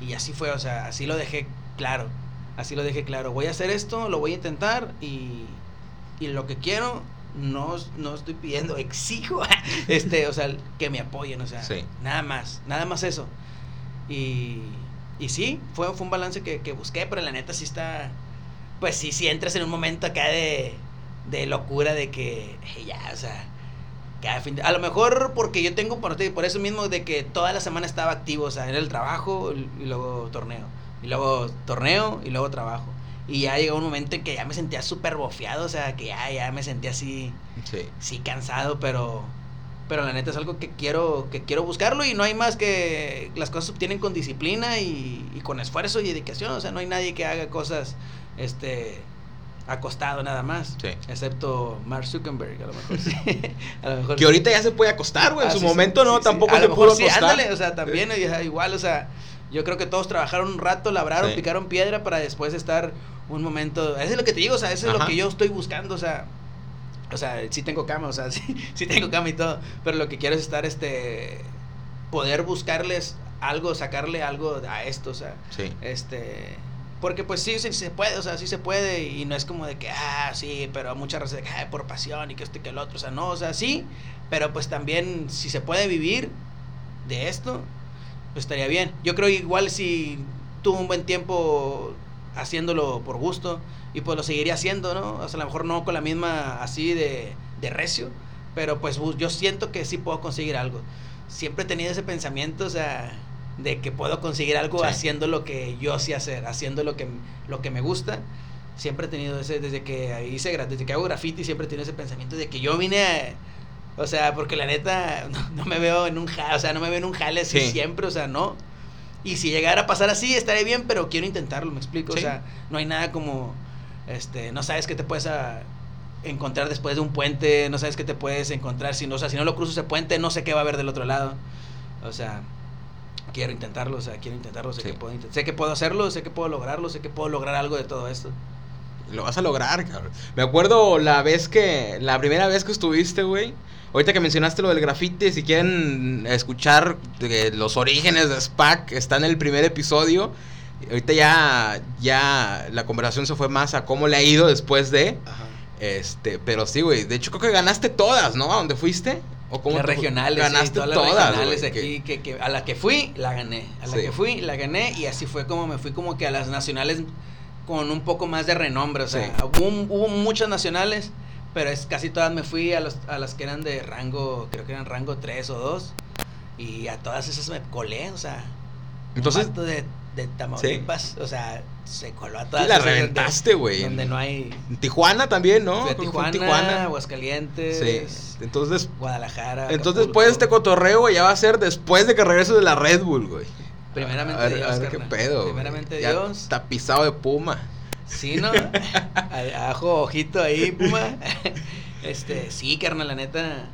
y así fue, o sea, así lo dejé claro. Así lo dejé claro. Voy a hacer esto, lo voy a intentar y, y lo que quiero, no, no estoy pidiendo, [LAUGHS] exijo, este, o sea, que me apoyen, o sea, Sí. nada más, nada más eso. Y, y sí, fue, fue un balance que, que busqué, pero la neta sí está, pues sí, sí entras en un momento acá de, de locura de que, "Hey, ya, o sea, cada fin de- a lo mejor porque yo tengo por, por eso mismo de que toda la semana estaba activo, o sea, era el trabajo y luego torneo, y luego torneo y luego trabajo. Y ya llegó un momento en que ya me sentía súper bofeado, o sea, que ya, ya me sentía así, Sí. sí cansado, pero pero la neta es algo que quiero que quiero buscarlo y no hay más que las cosas se obtienen con disciplina y, y con esfuerzo y dedicación, o sea, no hay nadie que haga cosas este acostado nada más, Sí. excepto Mark Zuckerberg, a lo mejor [LAUGHS] sí. a lo mejor Que ahorita ya se puede acostar, güey. En Ah, su momento no, tampoco A se lo mejor pudo sí, acostar. ándale, o sea, también igual, o sea, yo creo que todos trabajaron un rato, labraron, picaron piedra para después estar un momento, eso es lo que te digo, o sea, eso es lo que yo estoy buscando, o sea, o sea, sí tengo cama, o sea, [LAUGHS] sí, sí tengo cama y todo, pero lo que quiero es estar, este, poder buscarles algo, sacarle algo a esto, o sea, este porque pues sí, sí se puede, o sea, sí se puede y no es como de que, ah, sí, pero muchas veces de que, "Ay, por pasión y que esto y que el otro, o sea, no, o sea, sí, pero pues también si se puede vivir de esto, pues estaría bien. Yo creo igual si tuvo un buen tiempo haciéndolo por gusto y pues lo seguiría haciendo, ¿no? O sea, a lo mejor no con la misma así de, de recio, pero pues yo siento que sí puedo conseguir algo. Siempre he tenido ese pensamiento, o sea, de que puedo conseguir algo Sí. haciendo lo que yo sé hacer, haciendo lo que, lo que me gusta. Siempre he tenido ese, desde que hice, desde que hago graffiti, siempre he tenido ese pensamiento de que yo vine a, o sea, porque la neta, [LAUGHS] no, no me veo en un jale, o sea, no me veo en un jale así Sí. siempre, o sea, no. Y si llegara a pasar así, estaré bien, pero quiero intentarlo, me explico. Sí. O sea, no hay nada como, este, no sabes qué te puedes a- encontrar después de un puente, no sabes qué te puedes encontrar, si no, o sea, si no lo cruzo ese puente, no sé qué va a haber del otro lado. O sea, quiero intentarlo, o sea, quiero intentarlo, sé, Sí. que puedo, intent- sé que puedo hacerlo, sé que puedo lograrlo, sé que puedo lograr algo de todo esto. Lo vas a lograr, cabrón. Me acuerdo la vez que, la primera vez que estuviste, güey. Ahorita que mencionaste lo del grafite, si quieren escuchar de los orígenes de SPAC, está en el primer episodio. Ahorita ya, ya la conversación se fue más a cómo le ha ido después de. Ajá. Este, pero sí, güey. De hecho, creo que ganaste todas, ¿no? ¿A dónde fuiste? ¿O fue? regionales, sí, Ganaste todas las todas, regionales aquí, que, que a la que fui, la gané. A la Sí. que fui, la gané. Y así fue como me fui como que a las nacionales con un poco más de renombre. O sea, Sí. hubo, hubo muchas nacionales, pero es casi todas me fui a, los, a las que eran de rango, creo que eran rango 3 o 2. Y a todas esas me colé, o sea. Entonces- un de, de Tamaulipas, o sea, se coló a Sí, todas la reventaste, güey. Donde no hay. Tijuana también, ¿no? Fui a en Tijuana, Aguascalientes, Sí. Entonces, Guadalajara. entonces Acapulco. de este cotorreo, güey, ya va a ser después de que regreses de la Red Bull, güey. Primeramente a ver, Dios, a ver qué pedo. Primeramente Ya Dios. Tapizado de puma. Sí, ¿no? [LAUGHS] Ajo, ojito ahí, Puma. [LAUGHS] Este, sí, carnal, la neta.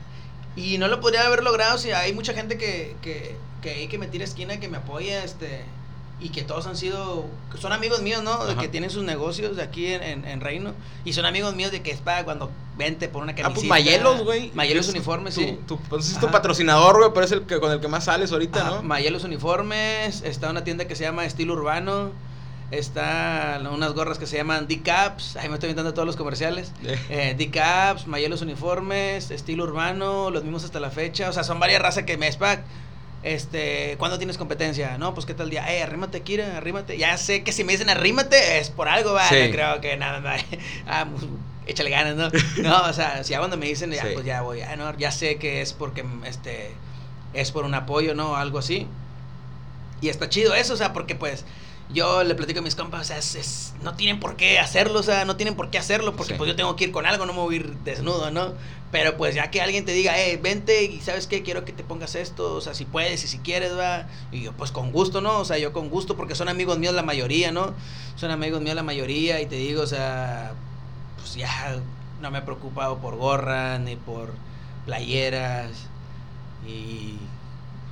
Y no lo podría haber logrado si hay mucha gente que, que, que que me tira esquina, que me apoya, este. Y que todos han sido, son amigos míos, ¿no? De Ajá. que tienen sus negocios aquí en, en, en Reino. Y son amigos míos de que es para cuando vente por una Ah, camiseta. pues Mayelos, güey. Mayelos Es Uniformes, tu- sí. Tu, pues es tu patrocinador, güey, pero es el que, con el que más sales ahorita, Ajá, ¿no? Mayelos Uniformes, está una tienda que se llama Estilo Urbano, está unas gorras que se llaman D-Caps, ahí me estoy inventando todos los comerciales. Eh. Eh, D-Caps, Mayelos Uniformes, Estilo Urbano, los mismos hasta la fecha, o sea, son varias razas que me SPAC. Este, ¿cuándo tienes competencia? No, pues qué tal día, eh, arrímate, Kira, arrímate. Ya sé que si me dicen arrímate es por algo, va, Sí. no creo que nada, más. [LAUGHS] Ah, pues, échale ganas, ¿no? [LAUGHS] No, o sea, si ya cuando me dicen, ya, Sí. pues ya voy, ah, no, ya sé que es porque, este, es por un apoyo, ¿no? Algo así. Y está chido eso, o sea, porque pues yo le platico a mis compas, o sea, es, es- no tienen por qué hacerlo, o sea, no tienen por qué hacerlo, porque Sí. pues yo tengo que ir con algo, no me voy a ir desnudo, ¿no? Pero pues ya que alguien te diga, eh, vente y sabes qué, quiero que te pongas esto, o sea, si puedes y si quieres, va. Y yo pues con gusto, ¿no? O sea, yo con gusto, porque son amigos míos la mayoría, ¿no? Son amigos míos la mayoría y te digo, o sea, pues ya no me he preocupado por gorra ni por playeras y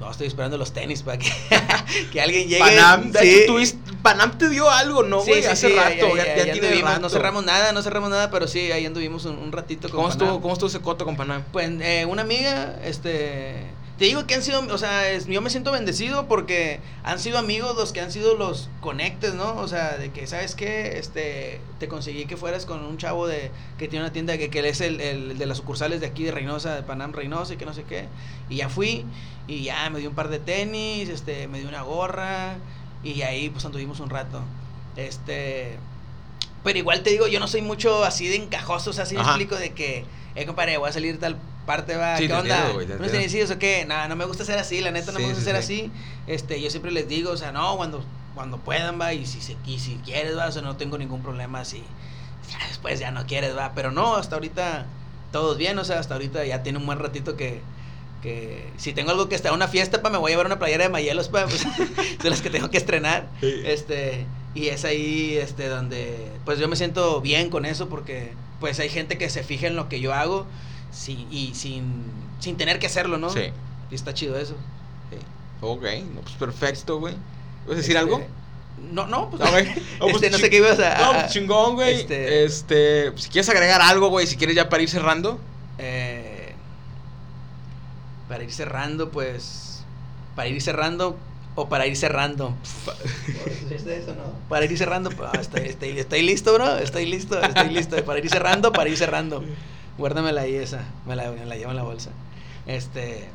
no estoy esperando los tenis para que, [LAUGHS] que alguien llegue. Panam, Sí. Panam te dio algo, ¿no, güey? sí, Hace rato, ya, ya tiene anduvimos, rato. No cerramos nada, no cerramos nada, pero sí, ahí anduvimos un, un ratito con ¿Cómo Panam. estuvo, ¿Cómo estuvo ese coto con Panam? Pues eh, una amiga, este, te digo que han sido, o sea, yo me siento bendecido porque han sido amigos los que han sido los conectes, ¿no? O sea, de que, ¿sabes qué? Este, te conseguí que fueras con un chavo de, que tiene una tienda que, que es el, el de las sucursales de aquí de Reynosa, de Panam Reynosa y que no sé qué. Y ya fui y ya me dio un par de tenis, este, me dio una gorra y ahí pues anduvimos un rato. Este, pero igual te digo, yo no soy mucho así de encajoso, o sea, así me explico de que, eh, compadre, voy a salir tal parte, va, Sí, ¿qué onda? ¿No tenés o qué? Nada, no me gusta ser así, la neta no Sí, me gusta sí, ser sí. así. Este, yo siempre les digo, o sea, no, cuando, cuando puedan, va, y si, se, y si quieres, va, o sea, no tengo ningún problema si ya [LAUGHS] después ya no quieres, va, pero no, hasta ahorita todos bien, o sea, hasta ahorita ya tiene un buen ratito que, que si tengo algo que estar una fiesta, pa, me voy a llevar una playera de Mayelos, pa, pues, [LAUGHS] de las que tengo que estrenar. Sí. Este, y es ahí este donde pues yo me siento bien con eso porque pues hay gente que se fija en lo que yo hago sí, y sin, sin tener que hacerlo, ¿no? Sí. Y está chido eso. Sí. Ok, no, pues perfecto, güey. ¿Vas a decir Este, algo? No, no, pues, [LAUGHS] Ah, güey. [LAUGHS] No, pues, este, no sé qué ibas a... No, pues, chingón, güey. este- Este... si quieres agregar algo, güey, si quieres ya para ir cerrando. Eh, para ir cerrando, pues. Para ir cerrando o para ir cerrando. Para ir cerrando. estoy, estoy- estoy listo, bro. Estoy listo, estoy listo. Para ir cerrando, para ir cerrando. Guárdamela ahí esa. Me la, me la llevo en la bolsa. Este.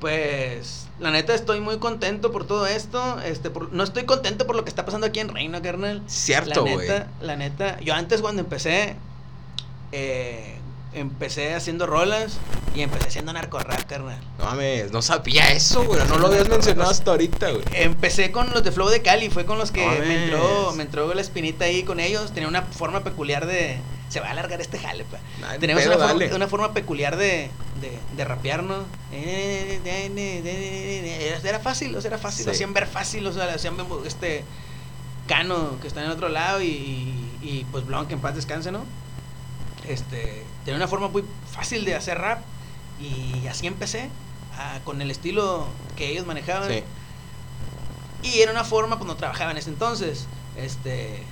Pues. La neta estoy muy contento por todo esto. Este, por- no estoy contento por lo que está pasando aquí en Reino, carnal. Cierto, La güey. neta, la neta, yo antes cuando empecé, eh, empecé haciendo rolas y empecé haciendo narcorrap, carnal. No mames, no sabía eso, güey. No lo habías [LAUGHS] mencionado hasta ahorita, güey. Empecé con los de Flow de Cali, fue con los que No me entró, me entró la espinita ahí con ellos. Tenía una forma peculiar de... Se va a alargar este jale, pa. Nah, Tenemos pedo, una, forma, dale. una forma peculiar de, de, de rapear, ¿no? Era fácil, o sea, era fácil, Sí. lo hacían ver fácil, o sea, lo hacían ver, este Cano, que está en el otro lado, y, y, y, pues Blanc, que en paz descanse, ¿no? Este, tenía una forma muy fácil de hacer rap, y así empecé, ah, con el estilo que ellos manejaban. Sí. Y era una forma, pues no trabajaba en ese entonces. Este.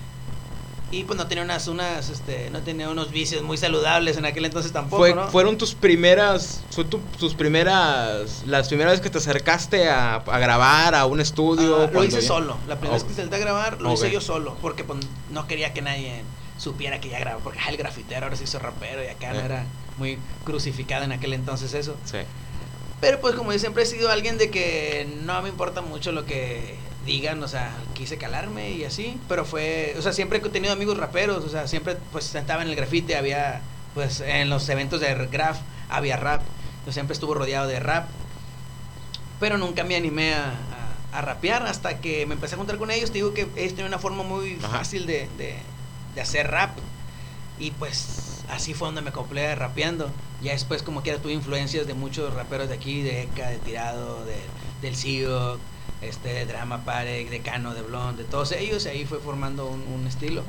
Y pues no tenía unas, unas, este, no tenía unos vicios muy saludables en aquel entonces tampoco, Fue- ¿no? Fueron tus primeras, fue tu- tus primeras, las primeras veces que te acercaste a, a grabar a un estudio. Ah, lo hice ya- solo. La primera vez que intenté grabar, lo hice yo solo. Porque pues, no quería que nadie supiera que ya grababa. Porque ah, el grafitero ahora se hizo rapero y acá no Eh. era muy crucificado en aquel entonces eso. Sí. Pero pues como yo siempre he sido alguien de que no me importa mucho lo que digan, o sea, quise calarme y así, pero fue, o sea, siempre he tenido amigos raperos, o sea, siempre pues sentaba en el grafite, había, pues en los eventos de graf había rap, yo siempre estuve rodeado de rap, pero nunca me animé a, a- a rapear hasta que me empecé a juntar con ellos, te digo que ellos tienen una forma muy Ajá. fácil de, de, de hacer rap, y pues así fue donde me acoplé rapeando. Ya después como quiera tuve influencias de muchos raperos de aquí, de Eka, de Tirado, de, del CEO, este, de Drama Parek, de Cano, de Blonde, de todos ellos, y ahí fue formando un, un estilo.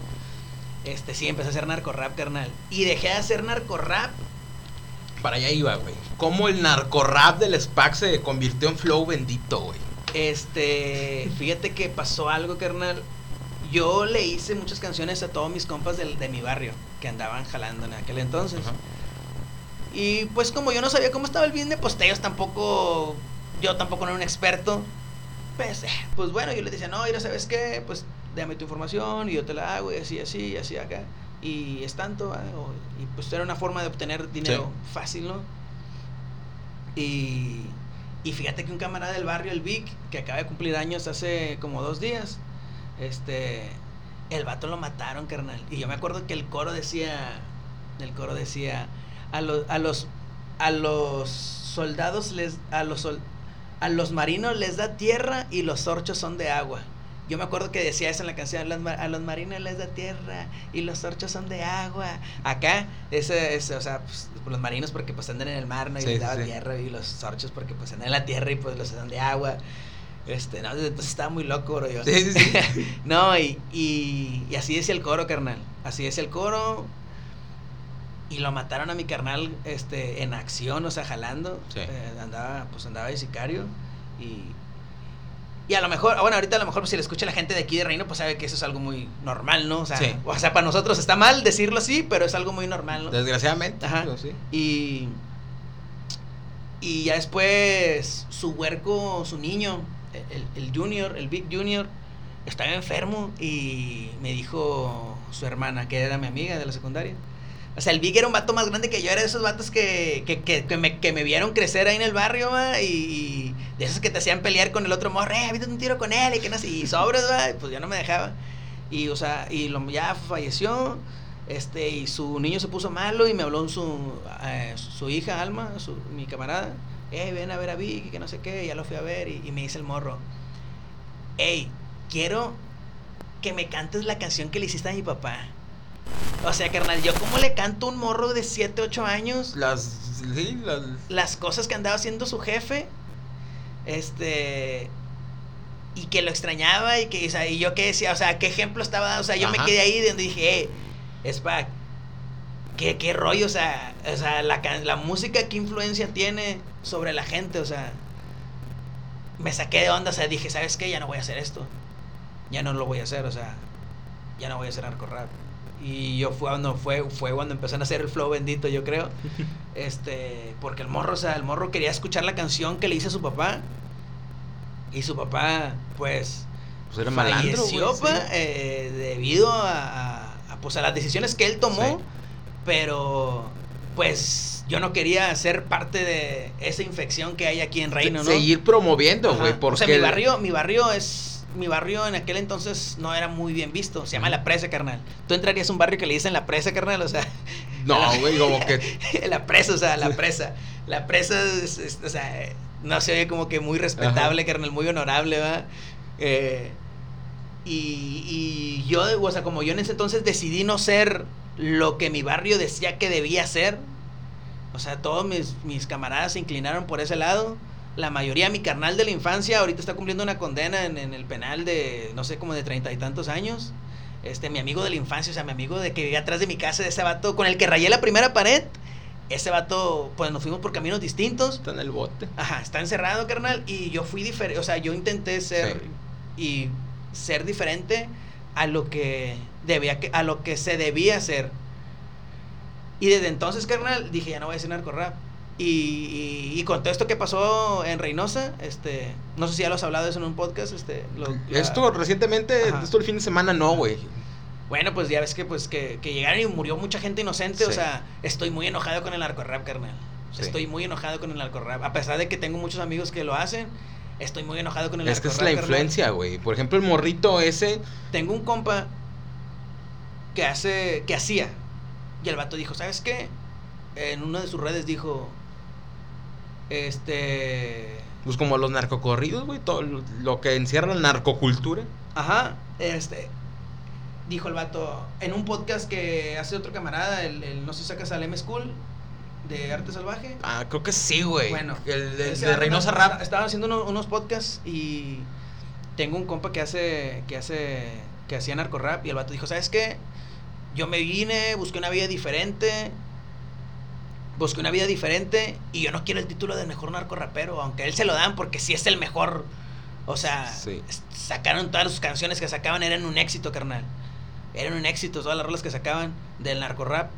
Este, sí, empecé a hacer narco rap, carnal. Y dejé de hacer narco rap. Para allá iba, güey. ¿Cómo el narcorrap del SPAC se convirtió en flow bendito, güey? Este, fíjate que pasó algo, carnal. Yo le hice muchas canciones a todos mis compas del- de, mi barrio que andaban jalando en aquel entonces. Ajá. Y pues como yo no sabía cómo estaba el bien de posteos, tampoco, yo tampoco no era un experto, pues, eh, pues bueno, yo les decía, no, mira, ¿sabes qué? Pues déjame tu información y yo te la hago y así, así, y así acá. Y es tanto, o- y pues era una forma de obtener dinero fácil, ¿no? Y, y fíjate que un camarada del barrio, el Vic, que acaba de cumplir años hace como dos días, este, el vato lo mataron, carnal. Y yo me acuerdo que el coro decía, el coro decía, a los, a los, a los soldados les, a los, sol- a los marinos les da tierra y los orchos son de agua. Yo me acuerdo que decía eso en la canción, a los, ma- a los marinos les da tierra y los orchos son de agua. Acá, ese, ese o sea, pues, los marinos porque pues andan en el mar, ¿no? Y Sí, les daba sí. tierra y los orchos porque pues andan en la tierra y pues los dan de agua. Este, no, pues estaba muy loco, bro, yo. Sí, sí, sí. [LAUGHS] no, y, y, y así decía el coro, carnal. Así decía el coro. Y lo mataron a mi carnal este, en acción, o sea, jalando. Sí. Eh, andaba, pues andaba de sicario. Y, y a lo mejor, bueno, ahorita a lo mejor pues, si le escucha la gente de aquí de Reino, pues sabe que eso es algo muy normal, ¿no? O sea, Sí. o sea, para nosotros está mal decirlo así, pero es algo muy normal, ¿no? Desgraciadamente. Ajá. sí. Y, y ya después su huerco, su niño, el, el Junior, el Big Junior, estaba enfermo y me dijo su hermana, que era mi amiga de la secundaria. O sea, el Big era un vato más grande que yo, era de esos vatos que, que, que, que me, que me vieron crecer ahí en el barrio, y de esos que te hacían pelear con el otro morro, eh, viste un tiro con él, y que no sé, y sobres, va, y pues yo no me dejaba. Y, o sea, y lo, ya falleció, este, y su niño se puso malo y me habló su, eh, su hija, Alma, su, mi camarada, eh, ven a ver a Vicky, que no sé qué, ya lo fui a ver, y, y me dice el morro, hey, quiero que me cantes la canción que le hiciste a mi papá. O sea, carnal, yo como le canto a un morro de 7, 8 años Las. Sí, las. las cosas que andaba haciendo su jefe. Este. Y que lo extrañaba y que, o sea, y yo qué decía, o sea, qué ejemplo estaba dando. O sea, yo me quedé ahí donde dije, es pa, ¿qué, qué rollo, o sea, o sea la, la música, qué influencia tiene sobre la gente, o sea. Me saqué de onda, o sea, dije, ¿sabes qué? Ya no voy a hacer esto. Ya no lo voy a hacer, o sea, ya no voy a hacer narco rap. Y yo fue cuando fue, fue cuando empezaron a hacer el flow bendito, yo creo. [LAUGHS] Este, porque el morro, o sea, el morro quería escuchar la canción que le hice a su papá. Y su papá, pues, Pues era malandro. falleció, pa, sí. eh, debido a, a- a, pues, a las decisiones que él tomó. Sí. Pero, pues, yo no quería ser parte de esa infección que hay aquí en Reino, ¿no? Seguir promoviendo, güey. Porque. O sea, mi barrio, mi barrio es. Mi barrio en aquel entonces no era muy bien visto. Se llama La Presa, carnal. Tú entrarías a un barrio que le dicen La Presa, carnal. O sea. No, [LAUGHS] güey, como que. [LAUGHS] la presa, o sea, la presa. La presa, es, es- o sea, no se oye como que muy respetable, carnal, muy honorable, ¿va? Eh, y, y yo, o sea, como yo en ese entonces decidí no ser lo que mi barrio decía que debía ser, o sea, todos mis, mis camaradas se inclinaron por ese lado. La mayoría, mi carnal de la infancia, ahorita está cumpliendo una condena en, en el penal de, no sé, como de treinta y tantos años. Este, mi amigo de la infancia, o sea, mi amigo de que vivía atrás de mi casa, de ese vato con el que rayé la primera pared. Ese vato, pues nos fuimos por caminos distintos. Está en el bote. Ajá, está encerrado, carnal. Y yo fui diferente, o sea, yo intenté ser y ser diferente a lo que debía que, a lo que se debía hacer. Y desde entonces, carnal, dije, ya no voy a hacer narco rap. Y, y, y con todo esto que pasó en Reynosa, este, no sé si ya lo has hablado de eso en un podcast, este, lo- la- Esto recientemente, Ajá. esto el fin de semana no, güey. bueno, pues ya ves que pues que, que llegaron y murió mucha gente inocente, o sea, estoy muy enojado con el narco rap, carnal. Sí. Estoy muy enojado con el narco rap, a pesar de que tengo muchos amigos que lo hacen, estoy muy enojado con el Es que es la influencia, güey. Por ejemplo, el morrito ese. Tengo un compa que hace, que hacía. Y el vato dijo, ¿sabes qué? En una de sus redes dijo, este, Pues como los narcocorridos, güey. Todo lo- que encierra la narcocultura. ajá, este, dijo el vato, en un podcast que hace otro camarada, el, el no sé si sacas al M School de Arte Salvaje. Ah, creo que sí, güey. Bueno, el de, Reynosa Rap. Estaba haciendo uno- unos podcasts y tengo un compa que hace, que hace, que hacía narco rap y el vato dijo, ¿sabes qué? Yo me vine, busqué una vida diferente, busqué una vida diferente y yo no quiero el título de mejor narco rapero, aunque a él se lo dan porque sí es el mejor. O sea, Sí. sacaron todas sus canciones que sacaban, eran un éxito, carnal. Eran un éxito, todas las rolas que sacaban del narco rap.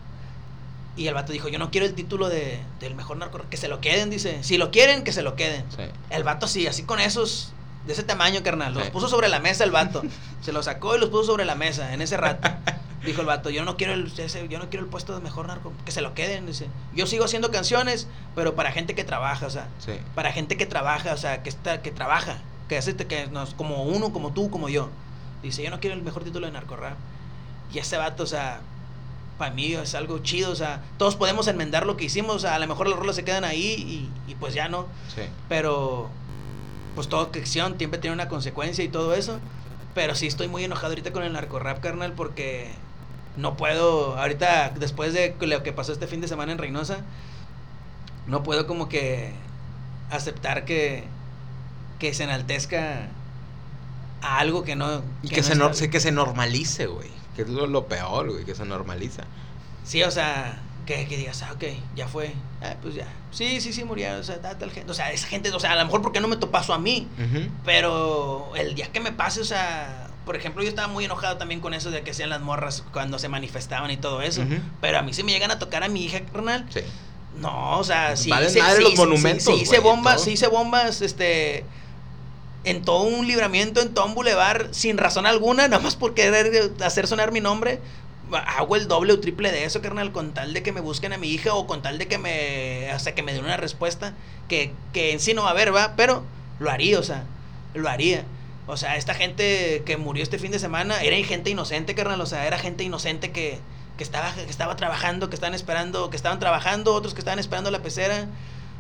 Y el vato dijo, yo no quiero el título de, del mejor narco que se lo queden, dice. Si lo quieren, que se lo queden. Sí. El vato sí, así con esos, de ese tamaño, carnal. Los Sí. puso sobre la mesa el vato. [LAUGHS] se los sacó y los puso sobre la mesa en ese rato. [LAUGHS] Dijo el vato, yo no quiero el, ese- yo no quiero el puesto de mejor narco, que se lo queden, dice. Yo sigo haciendo canciones, pero para gente que trabaja, o sea, Sí. para gente que trabaja, o sea, que está, que trabaja, que hace que nos, como uno, como tú, como yo. Dice, yo no quiero el mejor título de narco rap. Y ese vato, o sea, para mí es algo chido, o sea, todos podemos enmendar lo que hicimos, o sea, a lo mejor los roles se quedan ahí y, y pues ya no. Sí. Pero, pues toda acción siempre tiene una consecuencia y todo eso. Pero sí estoy muy enojado ahorita con el narco rap, carnal, porque no puedo, ahorita, después de lo que pasó este fin de semana en Reynosa, no puedo como que aceptar que, que se enaltezca a algo que no... Y que que, no se, sí, que se normalice, güey. Que es lo, lo peor, güey, que se normaliza. Sí, o sea, que, que digas, ah, ok, ya fue, ah, pues ya. Sí, sí, sí, murió, o sea, da tal gente. O sea, esa gente, o sea, a lo mejor porque no me pasó a mí, pero el día que me pase, o sea, por ejemplo, yo estaba muy enojado también con eso de que sean las morras cuando se manifestaban y todo eso. Pero a mí si me llegan a tocar a mi hija, carnal, Sí. no, o sea, sí, Valen se- madre sí, los sí, monumentos, sí, sí hice bombas, sí hice bombas, este, en todo un libramiento, en todo un bulevar, sin razón alguna, nada más por querer hacer sonar mi nombre. Hago el doble o triple de eso, carnal, con tal de que me busquen a mi hija o con tal de que me, hasta que me den una respuesta que, que en sí no va a haber, va, pero lo haría, o sea, lo haría. O sea, esta gente que murió este fin de semana era gente inocente, carnal, o sea, era gente inocente que, que estaba, que estaba trabajando, que estaban esperando, que estaban trabajando, otros que estaban esperando la pecera.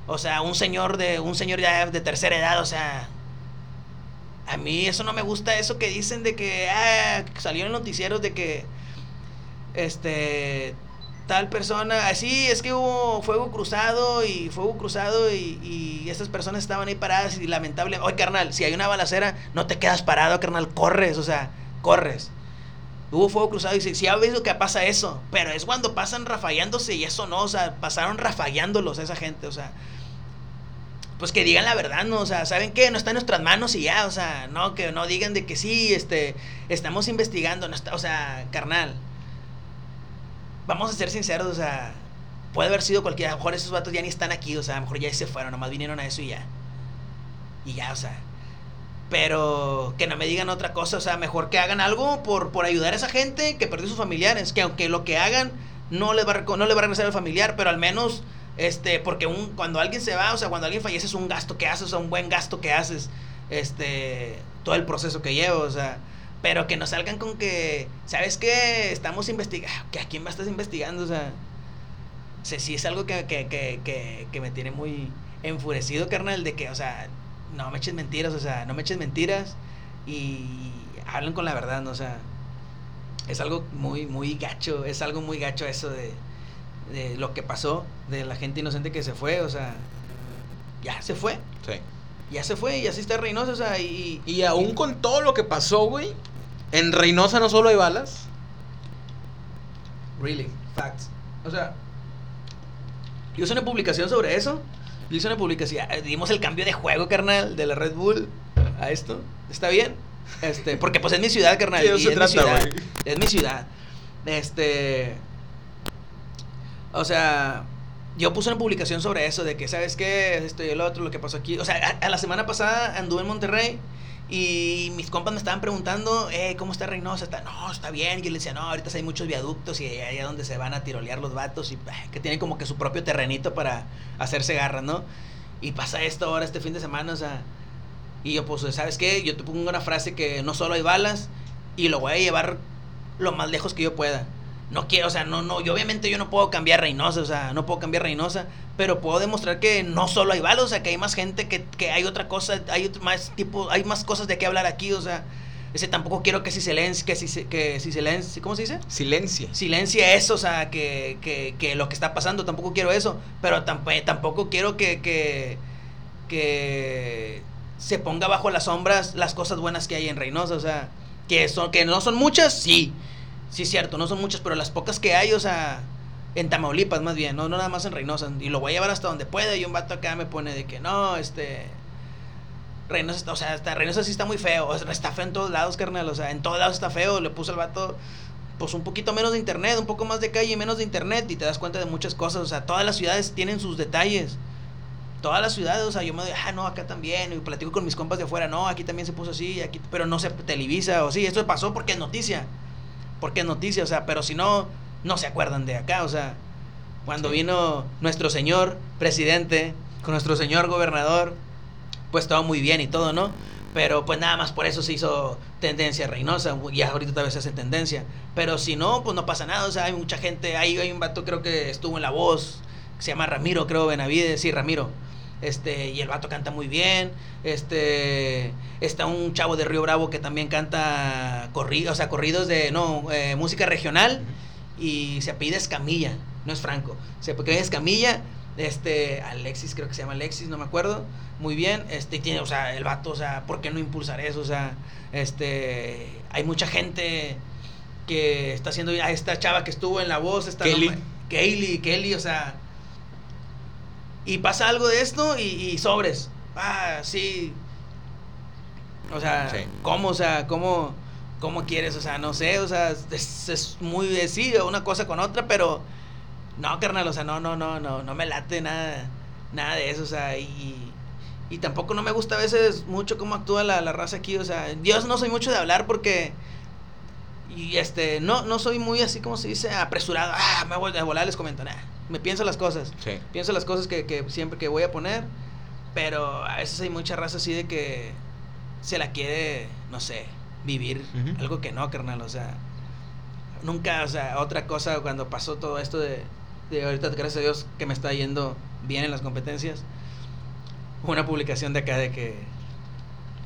O sea, un señor de, un señor ya de tercera edad, o sea. A mí eso no me gusta, eso que dicen de que, ah, en noticieros de que este, tal persona, así es que hubo fuego cruzado y fuego cruzado y, y estas personas estaban ahí paradas y lamentable, oye carnal, si hay una balacera, no te quedas parado, carnal, corres, o sea, corres. Hubo fuego cruzado y si sí, ha visto que pasa eso, pero es cuando pasan rafallándose y eso no, o sea, pasaron rafallándolos a esa gente, o sea, pues que digan la verdad, ¿no? O sea, ¿saben qué? No está en nuestras manos y ya, o sea, no, que no digan de que sí, este, estamos investigando, no está, o sea, carnal. Vamos a ser sinceros, o sea, puede haber sido cualquiera, a lo mejor esos vatos ya ni están aquí, o sea, a lo mejor ya se fueron, nomás vinieron a eso y ya. Y ya, o sea, pero que no me digan otra cosa, o sea, mejor que hagan algo por, por ayudar a esa gente que perdió sus familiares, que aunque lo que hagan no les va no va a regresar el familiar, pero al menos este, porque un, cuando alguien se va, o sea, cuando alguien fallece es un gasto que haces, o sea, un buen gasto que haces, este, todo el proceso que llevo, o sea, pero que no salgan con que, ¿sabes qué? Estamos investigando, ¿a quién a estar investigando? O sea, sí, sí es algo que, que, que, que, me tiene muy enfurecido, carnal, de que, o sea, no me eches mentiras, o sea, no me eches mentiras y hablen con la verdad, ¿no? O sea, es algo muy, muy gacho, es algo muy gacho eso de de lo que pasó, de la gente inocente que se fue, o sea, ya se fue. Sí. Ya se fue y así está Reynosa, o sea, y... Y aún con todo lo que pasó, güey, en Reynosa no solo hay balas. Really, facts. O sea, yo hice una publicación sobre eso. Yo hice una publicación, eh, dimos el cambio de juego, carnal, de la Red Bull a esto. ¿Está bien? Este, porque pues es mi ciudad, carnal. Sí, y se es trata, mi ciudad. güey. Es mi ciudad. Este. O sea, yo puse una publicación sobre eso, de que, ¿sabes qué? Esto y el otro, lo que pasó aquí. O sea, a, la semana pasada anduve en Monterrey y mis compas me estaban preguntando, eh, ¿cómo está Reynosa? Está, no, está bien. Y yo le decía, no, ahorita hay muchos viaductos y allá donde se van a tirolear los vatos y que tienen como que su propio terrenito para hacerse garras, ¿no? Y pasa esto ahora este fin de semana, o sea. Y yo, pues, ¿sabes qué? Yo te pongo una frase que no solo hay balas y lo voy a llevar lo más lejos que yo pueda. No quiero, o sea, no, no, yo obviamente yo no puedo cambiar Reynosa, o sea, no puedo cambiar Reynosa, pero puedo demostrar que no solo hay balas, o sea, que hay más gente, que, que hay otra cosa, hay otro- más tipo, hay más cosas de qué hablar aquí, o sea, ese tampoco quiero que si silencie, que si, que si silencie, ¿cómo se dice? Silencia. silencia eso, o sea, que, que, que lo que está pasando, tampoco quiero eso, pero tamp- tampoco quiero que, que, que se ponga bajo las sombras las cosas buenas que hay en Reynosa, o sea, que, son, que no son muchas, sí, sí es cierto, no son muchas, pero las pocas que hay, o sea, en Tamaulipas más bien, no, no nada más en Reynosa, y lo voy a llevar hasta donde pueda, y un vato acá me pone de que no, este... Reynosa o sea, está, Reynosa sí está muy feo, está feo en todos lados, carnal, o sea, en todos lados está feo, le puso el vato pues un poquito menos de internet, un poco más de calle y menos de internet y te das cuenta de muchas cosas, o sea, todas las ciudades tienen sus detalles. Todas las ciudades, o sea, yo me doy, ah, no, acá también, y platico con mis compas de afuera, no, aquí también se puso así, aquí, pero no se televisa, o sí, esto pasó porque es noticia, porque es noticia, o sea, pero si no, no se acuerdan de acá, o sea, cuando Sí. vino nuestro señor presidente, con nuestro señor gobernador, pues todo muy bien y todo, ¿no? Pero pues nada más por eso se hizo tendencia Reynosa, y ahorita tal vez se hace tendencia. Pero si no, pues no pasa nada, o sea, hay mucha gente, hay, hay un vato creo que estuvo en La Voz, que se llama Ramiro, creo, Benavides, sí, Ramiro. Este, y el vato canta muy bien. Este, está un chavo de Río Bravo que también canta corridos, o sea, corridos de, no, eh, música regional y se apellida Escamilla, no es Franco, se apellida Escamilla, este, Alexis, creo que se llama Alexis, no me acuerdo, muy bien, este, tiene, o sea, el vato, o sea, ¿por qué no impulsar eso? O sea, este, hay mucha gente que está haciendo, a esta chava que estuvo en La Voz, esta Kelly. Kelly, Kelly, o sea, y pasa algo de esto y, y sobres, ah, sí, o sea, Sí. ¿cómo, o sea, cómo, cómo quieres? O sea, no sé, o sea, es, es muy, sí, una cosa con otra, pero no, carnal, o sea, no, no, no, no, no me late nada, nada de eso, o sea, y, y tampoco no me gusta a veces mucho cómo actúa la, la raza aquí, o sea, Dios no soy mucho de hablar porque, y este, no, no soy muy así como se dice, apresurado, ah, me voy a volar, les comento, nada, me pienso las cosas, Sí. pienso las cosas que, que siempre que voy a poner, pero a veces hay mucha raza así de que se la quiere, no sé, vivir, algo que no, carnal, o sea, nunca, o sea, otra cosa cuando pasó todo esto de, de ahorita, gracias a Dios que me está yendo bien en las competencias, una publicación de acá de que,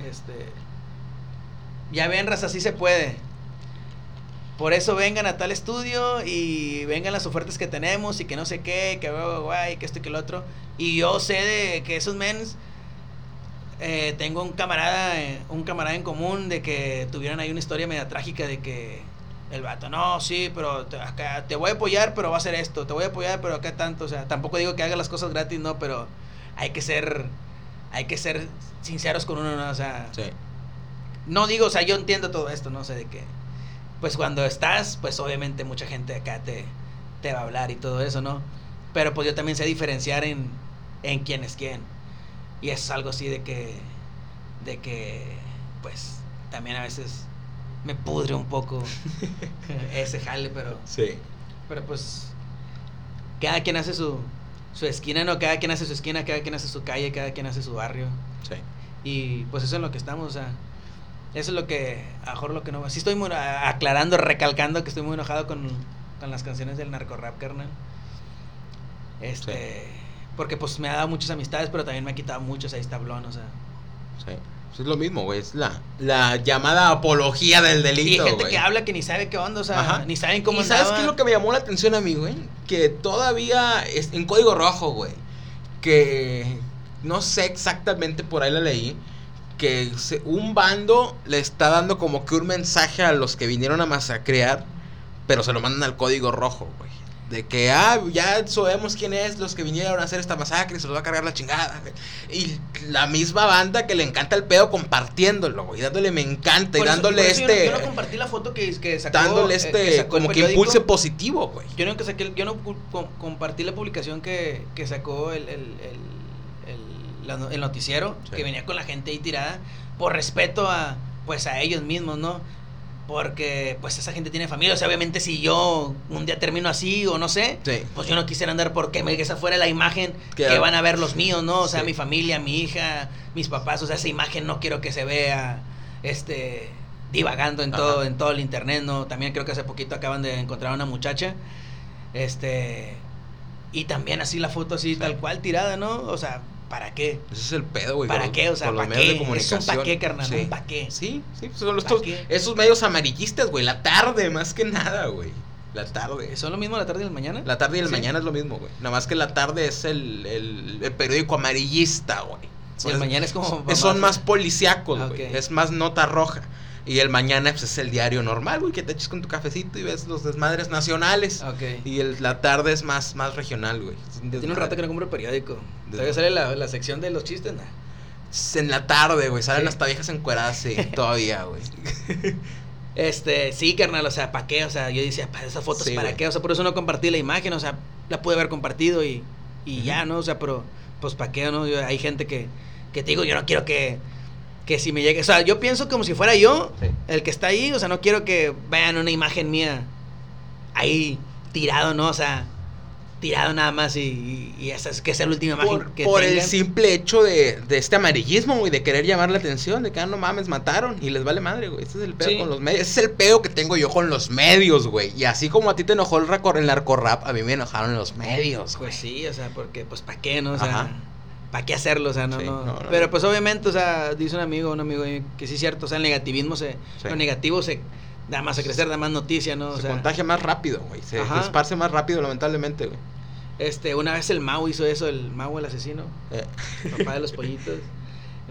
este, ya ven, raza, así se puede. Por eso vengan a tal estudio y vengan las ofertas que tenemos y que no sé qué, que guay, que esto y que el otro. Y yo sé de que esos mens, eh, tengo un camarada, eh, un camarada en común de que tuvieron ahí una historia media trágica de que el vato, no, sí, pero te, acá, te voy a apoyar, pero va a ser esto, te voy a apoyar, pero acá tanto, o sea, tampoco digo que haga las cosas gratis, no, pero hay que ser, hay que ser sinceros con uno, ¿no? o sea, Sí. no digo, o sea, yo entiendo todo esto, no sé de qué. Pues cuando estás, pues obviamente mucha gente acá te, te va a hablar y todo eso, ¿no? Pero pues yo también sé diferenciar en, en quién es quién. Y es algo así de que, de que, pues, también a veces me pudre un poco [LAUGHS] ese jale, pero, Sí. pero pues, cada quien hace su, su esquina, ¿no? Cada quien hace su esquina, cada quien hace su calle, cada quien hace su barrio. Sí. Y pues eso es lo que estamos, o sea, eso es lo que, a lo mejor lo que no... Sí estoy muy, aclarando, recalcando que estoy muy enojado con, con las canciones del narco rap, carnal. Este, porque pues me ha dado muchas amistades, pero también me ha quitado muchos ahí tablón, o sea. Sí. Pues es lo mismo, güey. Es la, la llamada apología del Y hay delito, gente güey. que habla que ni sabe qué onda, o sea, Ajá. ni saben cómo ¿Y sabes qué es lo que me llamó la atención a mí, güey? Que todavía es en código rojo, güey. Que no sé exactamente, por ahí la leí. Que un bando le está dando como que un mensaje a los que vinieron a masacrear, pero se lo mandan al código rojo, güey. De que, ah, ya sabemos quién es los que vinieron a hacer esta masacre y se los va a cargar la chingada. güey. Y la misma banda que le encanta el pedo compartiéndolo, güey. Dándole me encanta y Por dándole yo no- este. Yo no, compartí la foto que, que sacó. dándole eh, este que sacó como que impulse positivo, güey. Yo no, que saqué yo no compartí la publicación que, que sacó el, el, el, el- la el noticiero, Sí. que venía con la gente ahí tirada, por respeto a pues a ellos mismos, ¿no? Porque pues esa gente tiene familia, o sea, obviamente si yo un día termino así o no sé, Sí. pues yo no quisiera andar porque me, esa fuera la imagen Que- que van a ver los míos, ¿no? O sea, Sí. mi familia, mi hija, mis papás, o sea, esa imagen no quiero que se vea este divagando en todo en todo el internet, ¿no? También creo que hace poquito acaban de encontrar a una muchacha este y también así la foto así tal cual tirada, ¿no? O sea, ¿para qué? Ese es el pedo, güey. ¿Para con- qué? O sea, ¿para medios qué? de comunicación. Es un pa' qué, carnal, Sí. un pa' qué. Sí, sí, pues son ¿Pa' estos, qué? esos medios amarillistas, güey. La tarde, más que nada, güey. La tarde. ¿Son lo mismo la tarde y la mañana? La tarde y Sí. mañana es lo mismo, güey. Nada más que la tarde es el, el, el periódico amarillista, güey. Y el mañana es como Es- son más policíacos, Ah, güey. ok. Es más nota roja. Y el mañana pues, es el diario normal, güey, que te eches con tu cafecito y ves los desmadres nacionales. Ok. Y el, la tarde es más, más regional, güey. Tiene un rato que no compro periódico. Todavía sale la, la sección de los chistes. Es En la tarde, güey. Salen Sí. hasta viejas encueradas, sí, [LAUGHS] todavía, güey. Este, sí, carnal, o sea, ¿para qué? O sea, yo decía, para esas fotos, Sí, ¿para qué? O sea, por eso no compartí la imagen, o sea, la pude haber compartido y, y ya, ¿no? O sea, pero, pues, ¿para qué? ¿no? Yo- hay gente que, que te digo, yo no quiero que, que si me llegue, o sea, yo pienso como si fuera yo Sí. el que está ahí, o sea, no quiero que vean una imagen mía ahí tirado, ¿no? O sea, tirado nada más y, esa es que sea la última imagen Por, que por el simple hecho de, de este amarillismo, güey, de querer llamar la atención, de que ah, no mames, mataron y les vale madre, güey. Ese es el pedo Sí. con los medios. Ese es el pedo que tengo yo con los medios, güey. Y así como a ti te enojó el, racor, el narco rap, a mí me enojaron los medios, güey. Pues sí, o sea, porque, pues, ¿para qué, no? O sea, Ajá. ¿Para qué hacerlo? O sea, no, Sí, no. no, Pero pues obviamente, o sea, dice un amigo, un amigo ahí, que sí es cierto, o sea, el negativismo se, Sí. lo negativo se da más a crecer, da más noticia, ¿no? O se sea, contagia más rápido, güey. Se Ajá. esparce más rápido, lamentablemente, güey. este, una vez el Mau hizo eso, el Mau el asesino, Eh, el papá de los pollitos,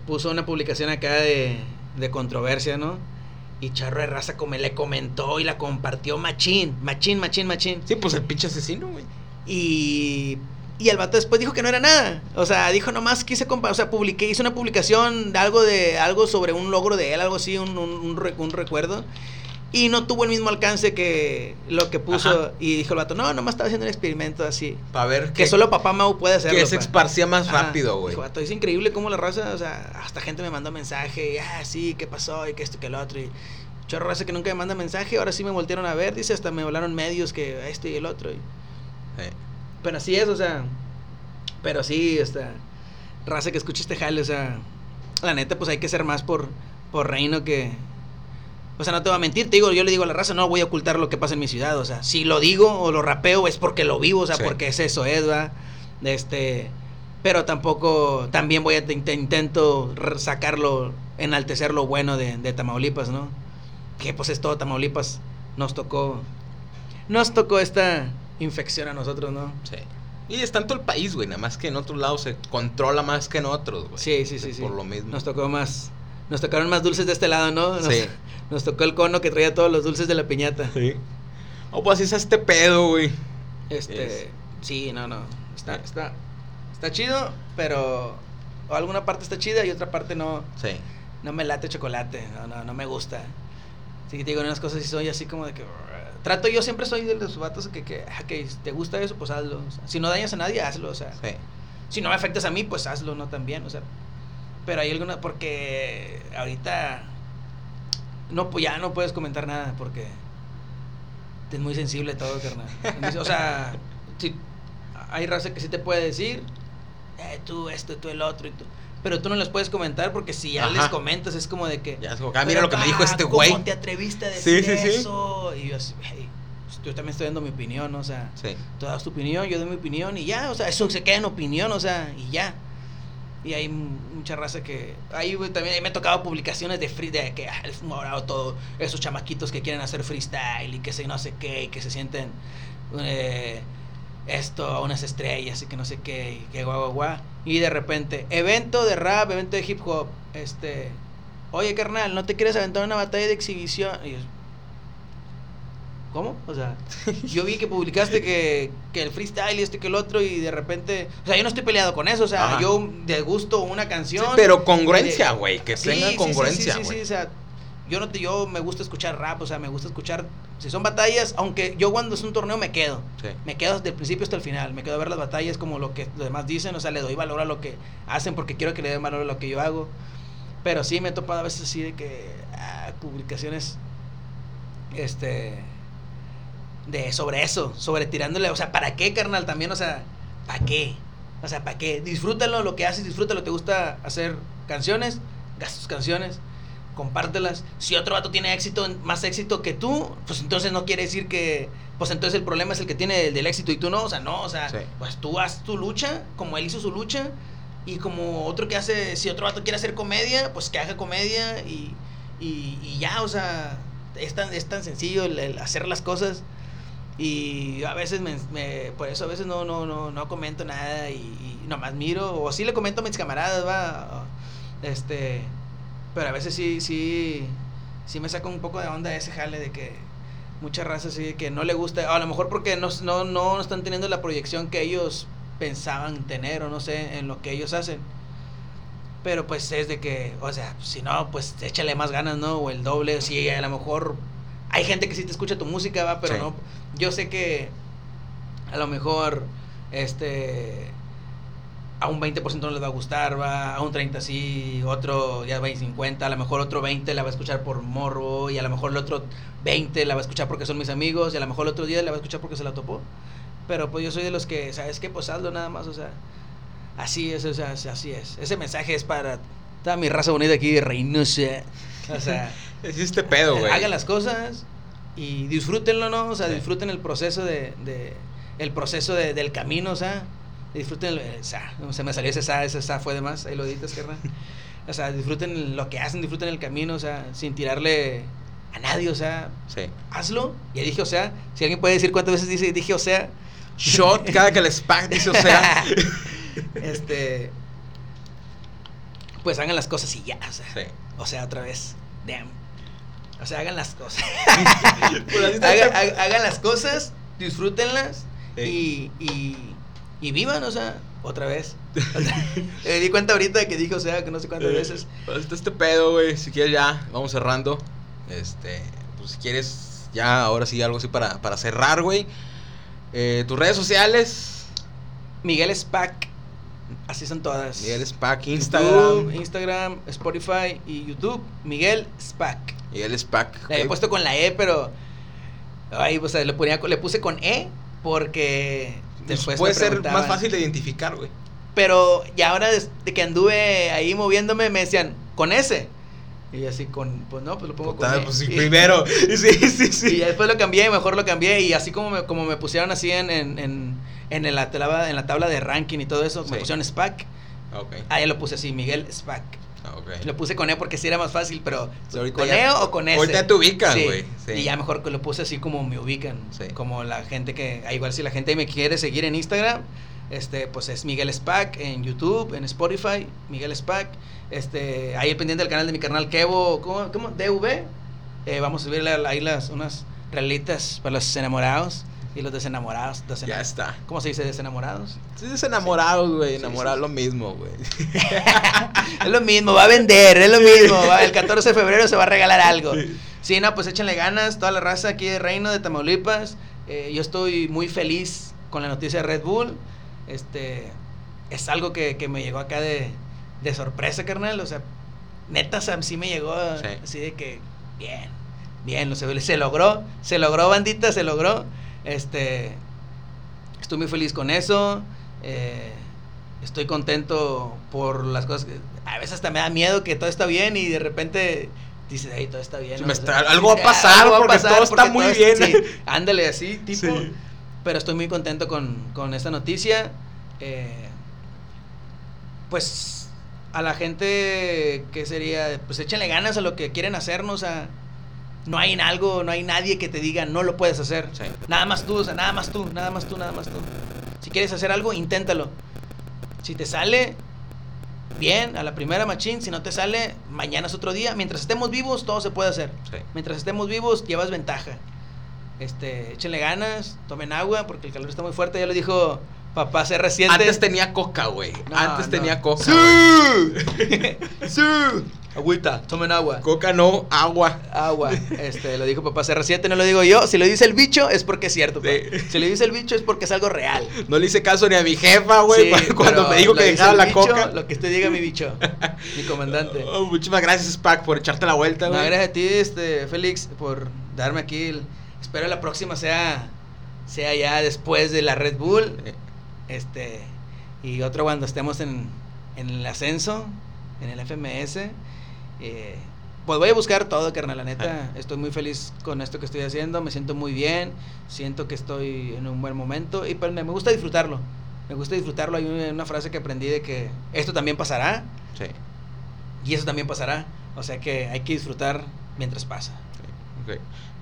puso una publicación acá de, de controversia, ¿no? Y Charro de Raza come, le comentó y la compartió machín, machín, machín, machín. Sí, pues el pinche asesino, güey. Y, y el vato después dijo que no era nada. O sea, dijo nomás quise compa- o sea, publiqué, hice una publicación de algo de algo sobre un logro de él, algo así, un, un, un un recuerdo. Y no tuvo el mismo alcance que lo que puso. Ajá. Y dijo el vato, no, nomás estaba haciendo un experimento así. Para ver Que solo papá Mau puede hacerlo. que se pa". esparcía más Ajá. rápido, güey. Dijo, vato, es increíble cómo la raza, o sea, hasta gente me mandó mensaje, y, ah, sí, ¿qué pasó? Y que esto, que el otro. Y chorro raza que nunca me manda mensaje, ahora sí me voltearon a ver, dice, hasta me hablaron medios que esto y el otro. Y, Eh, pero así es, o sea. Pero sí, esta. Raza que escuche este jale, o sea. La neta, pues hay que ser más por, por reino que. O sea, no te voy a mentir, te digo, yo le digo a la raza, no voy a ocultar lo que pasa en mi ciudad. O sea, si lo digo o lo rapeo es porque lo vivo, o sea, Sí. porque es eso, Edva. Este. Pero tampoco, también voy a te- te intento sacarlo, enaltecer lo bueno de, de Tamaulipas, ¿no? Que pues es todo Tamaulipas nos tocó, nos tocó esta infección a nosotros, ¿no? Sí. Y es tanto el país, güey, nada más que en otros lados se controla más que en otros, güey. Sí, sí, sí, sí. Por lo mismo. Nos tocó más, nos tocaron más dulces de este lado, ¿no? Nos, Sí. Nos tocó el cono que traía todos los dulces de la piñata. Sí. Oh, pues así es este pedo, güey. Este, Es- sí, no, no. Está, está, está chido, pero o alguna parte está chida y otra parte no, Sí. no me late chocolate, no, no, no me gusta. Así que te digo, unas cosas y soy así como de que... Trato yo siempre soy de los vatos que, que, ah, que te gusta eso, pues hazlo. O sea, si no dañas a nadie, hazlo. O sea, Sí. si no me afectas a mí, pues hazlo, ¿no? También, o sea. Pero hay alguna, porque ahorita, no, pues ya no puedes comentar nada porque es muy sensible todo, carnal. O sea, si, hay raza que sí te puede decir, eh, tú esto, tú el otro, y tú. Pero tú no les puedes comentar porque si ya Ajá. les comentas es como de que... Ya ah, mira "Pero, lo que me dijo este güey. ¿Cómo te atreviste a decir sí, sí. eso? Y yo así, "Hey, pues, yo también estoy dando mi opinión, o sea tú das tu opinión, yo doy mi opinión y ya, o sea, eso se queda en opinión, o sea, y ya. Y hay mucha raza que. Ahí también me ha tocado publicaciones de free, de que ah, el morado todo, esos chamaquitos que quieren hacer freestyle y que se no sé qué, y que se sienten eh, esto, unas estrellas y que no sé qué, y que guau, guau, guau. Y de repente, evento de rap, evento de hip hop, este. Oye, carnal, ¿no te quieres aventar una batalla de exhibición? Y yo, ¿Cómo? O sea, yo vi que publicaste que, que el freestyle y este que el otro y de repente, o sea, yo no estoy peleado con eso, o sea, Ajá. yo de gusto una Sí, canción. pero congruencia, Eh, güey. Que sí, sí, congruencia, sí, sí, güey. sí, o sea, yo no te, yo me gusta escuchar rap, o sea, me gusta escuchar, si son batallas, aunque yo cuando es un torneo me quedo, Sí. me quedo desde el principio hasta el final, me quedo a ver las batallas como lo que los demás dicen, o sea, le doy valor a lo que hacen porque quiero que le den valor a lo que yo hago. Pero sí me he topado a veces así de que ah, publicaciones este de sobre eso, sobre tirándole, o sea, ¿para qué, carnal? También, o sea, ¿para qué? O sea, ¿para qué? Disfrútalo lo que haces, disfrútalo, te gusta hacer canciones, haz tus canciones, compártelas. Si otro vato tiene éxito, más éxito que tú, pues entonces no quiere decir que, pues entonces el problema es el que tiene el del éxito y tú no, o sea, no, o sea, Sí. pues tú haz tu lucha, como él hizo su lucha, y como otro que hace, si otro vato quiere hacer comedia, pues que haga comedia y, y, y ya, o sea, es tan, es tan sencillo el, el hacer las cosas. Y a veces me, me- por eso a veces no, no, no, no comento nada y, y nomás miro, o sí le comento a mis camaradas, va, este, pero a veces sí, sí, sí me saca un poco de onda ese jale de que mucha raza sí que no le gusta, a lo mejor porque no, no, no están teniendo la proyección que ellos pensaban tener o no sé, en lo que ellos hacen. Pero pues es de que, o sea, si no, pues échale más ganas, ¿no? O el doble, si a lo mejor hay gente que sí te escucha tu música, va, pero Sí. no. Yo sé que a lo mejor, este, a un 20% no les va a gustar, va, a un 30 sí, otro ya va a 50, a lo mejor otro 20 la va a escuchar por morro, y a lo mejor el otro 20 la va a escuchar porque son mis amigos, y a lo mejor el otro día la va a escuchar porque se la topó. Pero pues yo soy de los que, ¿sabes qué? Pues hazlo nada más, o sea, así es, o sea, así es. Ese mensaje es para toda mi raza bonita aquí de Reynosa. O sea, [LAUGHS] Es este pedo, güey. hagan las cosas y disfrútenlo, ¿no? O sea, Sí. disfruten el proceso de, de el proceso de- del camino, o sea, disfruten el sa, no, se me salió ese sa, ese sa fue de más, ahí lo editas, carnal. [LAUGHS] O sea, disfruten lo que hacen, disfruten el camino, o sea, sin tirarle a nadie, o sea, Sí. hazlo. Ya dije, o sea, si alguien puede decir cuántas veces dice, dije, o sea, [LAUGHS] Shot cada que les pack dice, o sea. [LAUGHS] este, pues hagan las cosas y ya, o sea, Sí. o sea, otra vez, damn. O sea, hagan las cosas. Haga- hagan las cosas, disfrútenlas Sí. y, y, y vivan, o sea, otra vez. O sea, me di cuenta ahorita de que dije, o sea, que no sé cuántas veces. Pues está este pedo, güey. Si quieres ya, vamos cerrando. Este, pues si quieres ya, ahora sí, algo así para, para cerrar, güey. Eh, tus redes sociales. Miguel Spack, así son todas. Miguel Spack, YouTube, Instagram. Instagram, Spotify y YouTube, Miguel Spack. Miguel Spack. Le había puesto con la E, pero. Ay, o sea, le, ponía, le puse con E porque. Pues Después puede ser más fácil de identificar, güey. Pero ya ahora desde que anduve ahí moviéndome me decían, ¿con S? Y así con, pues no, pues lo pongo con E. pues sí, Y- primero. [LAUGHS] Sí, sí, [LAUGHS] Y sí. ya después lo cambié, mejor lo cambié. Y así como me, como me pusieron así en, en, en, en la tabla, en la tabla de ranking y todo eso, Sí. me pusieron SPAC. Ok. Ahí lo puse así, Miguel SPAC. Ah. Lo puse con E porque sí era más fácil, pero con E o con S. ahorita te ubican, güey, sí. Y ya mejor que lo puse así como me ubican. Sí. Como la gente que, ah, igual si la gente me quiere seguir en Instagram, este, pues es Miguel Spack en YouTube, en Spotify, Miguel Spack. Este, ahí pendiente del canal de mi canal Kevo, ¿cómo? cómo? DV. Eh, vamos a subirle ahí las, unas realitas para los enamorados y los desenamorados. desena- Ya está. ¿Cómo se dice desenamorados? Sí, es enamorado, güey. Sí, Enamorado sí, lo mismo, güey. [LAUGHS] es lo mismo, va a vender, es lo mismo. va- el 14 de febrero se va a regalar algo. Sí, no, pues échenle ganas, toda la raza aquí de Reino de Tamaulipas. Eh, yo estoy muy feliz con la noticia de Red Bull. Este, es algo que, que me llegó acá de, de sorpresa, carnal. O sea, neta, sea, sí me llegó Sí. así de que, bien, bien, lo se, se logró, se logró, bandita, se logró. Este, estoy muy feliz con eso. eh, estoy contento por las cosas que a veces hasta me da miedo que todo está bien y de repente dices, hey, todo está bien. Algo va a dices, pasar, "Algo va a porque todo está muy bien". sí, [LAUGHS] ándale así, tipo. Sí. Pero estoy muy contento con, con esta noticia. eh, pues a la gente que sería, pues échenle ganas a lo que quieren hacernos. A, no hay en algo, no hay nadie que te diga no lo puedes hacer. Sí. Nada más tú, o sea, nada más tú, nada más tú, nada más tú. Si quieres hacer algo, inténtalo. Si te sale, bien, a la primera machín. Si no te sale, mañana es otro día. Mientras estemos vivos, todo se puede hacer. Sí. Mientras estemos vivos, llevas ventaja. Este, échenle ganas, tomen agua, porque el calor está muy fuerte. Ya lo dijo papá CR7. Antes tenía coca, güey. No, Antes no. tenía coca. ¡Sí! [LAUGHS] [LAUGHS] ¡Sí! Agüita, tomen agua. Coca no, agua. Agua. Este, lo dijo papá CR7, no lo digo yo. Si lo dice el bicho, es porque es cierto. Sí. Si lo dice el bicho, es porque es algo real. No le hice caso ni a mi jefa, güey, Sí, [LAUGHS] cuando- me dijo que el la bicho, coca. Lo que usted diga, mi bicho. [LAUGHS] mi comandante. Oh, muchísimas gracias, Pac, por echarte la vuelta, No, güey. gracias a ti, este, Félix, por darme aquí. el- espero la próxima sea, sea ya después de la Red Bull. Eh, Este, y otro cuando estemos en, en el ascenso, en el FMS. Eh, pues voy a buscar todo, carnal, la neta. Estoy muy feliz con esto que estoy haciendo, me siento muy bien, siento que estoy en un buen momento y pues me me gusta disfrutarlo. Me gusta disfrutarlo. Hay una una frase que aprendí de que esto también pasará Sí, y eso también pasará. O sea que hay que disfrutar mientras pasa.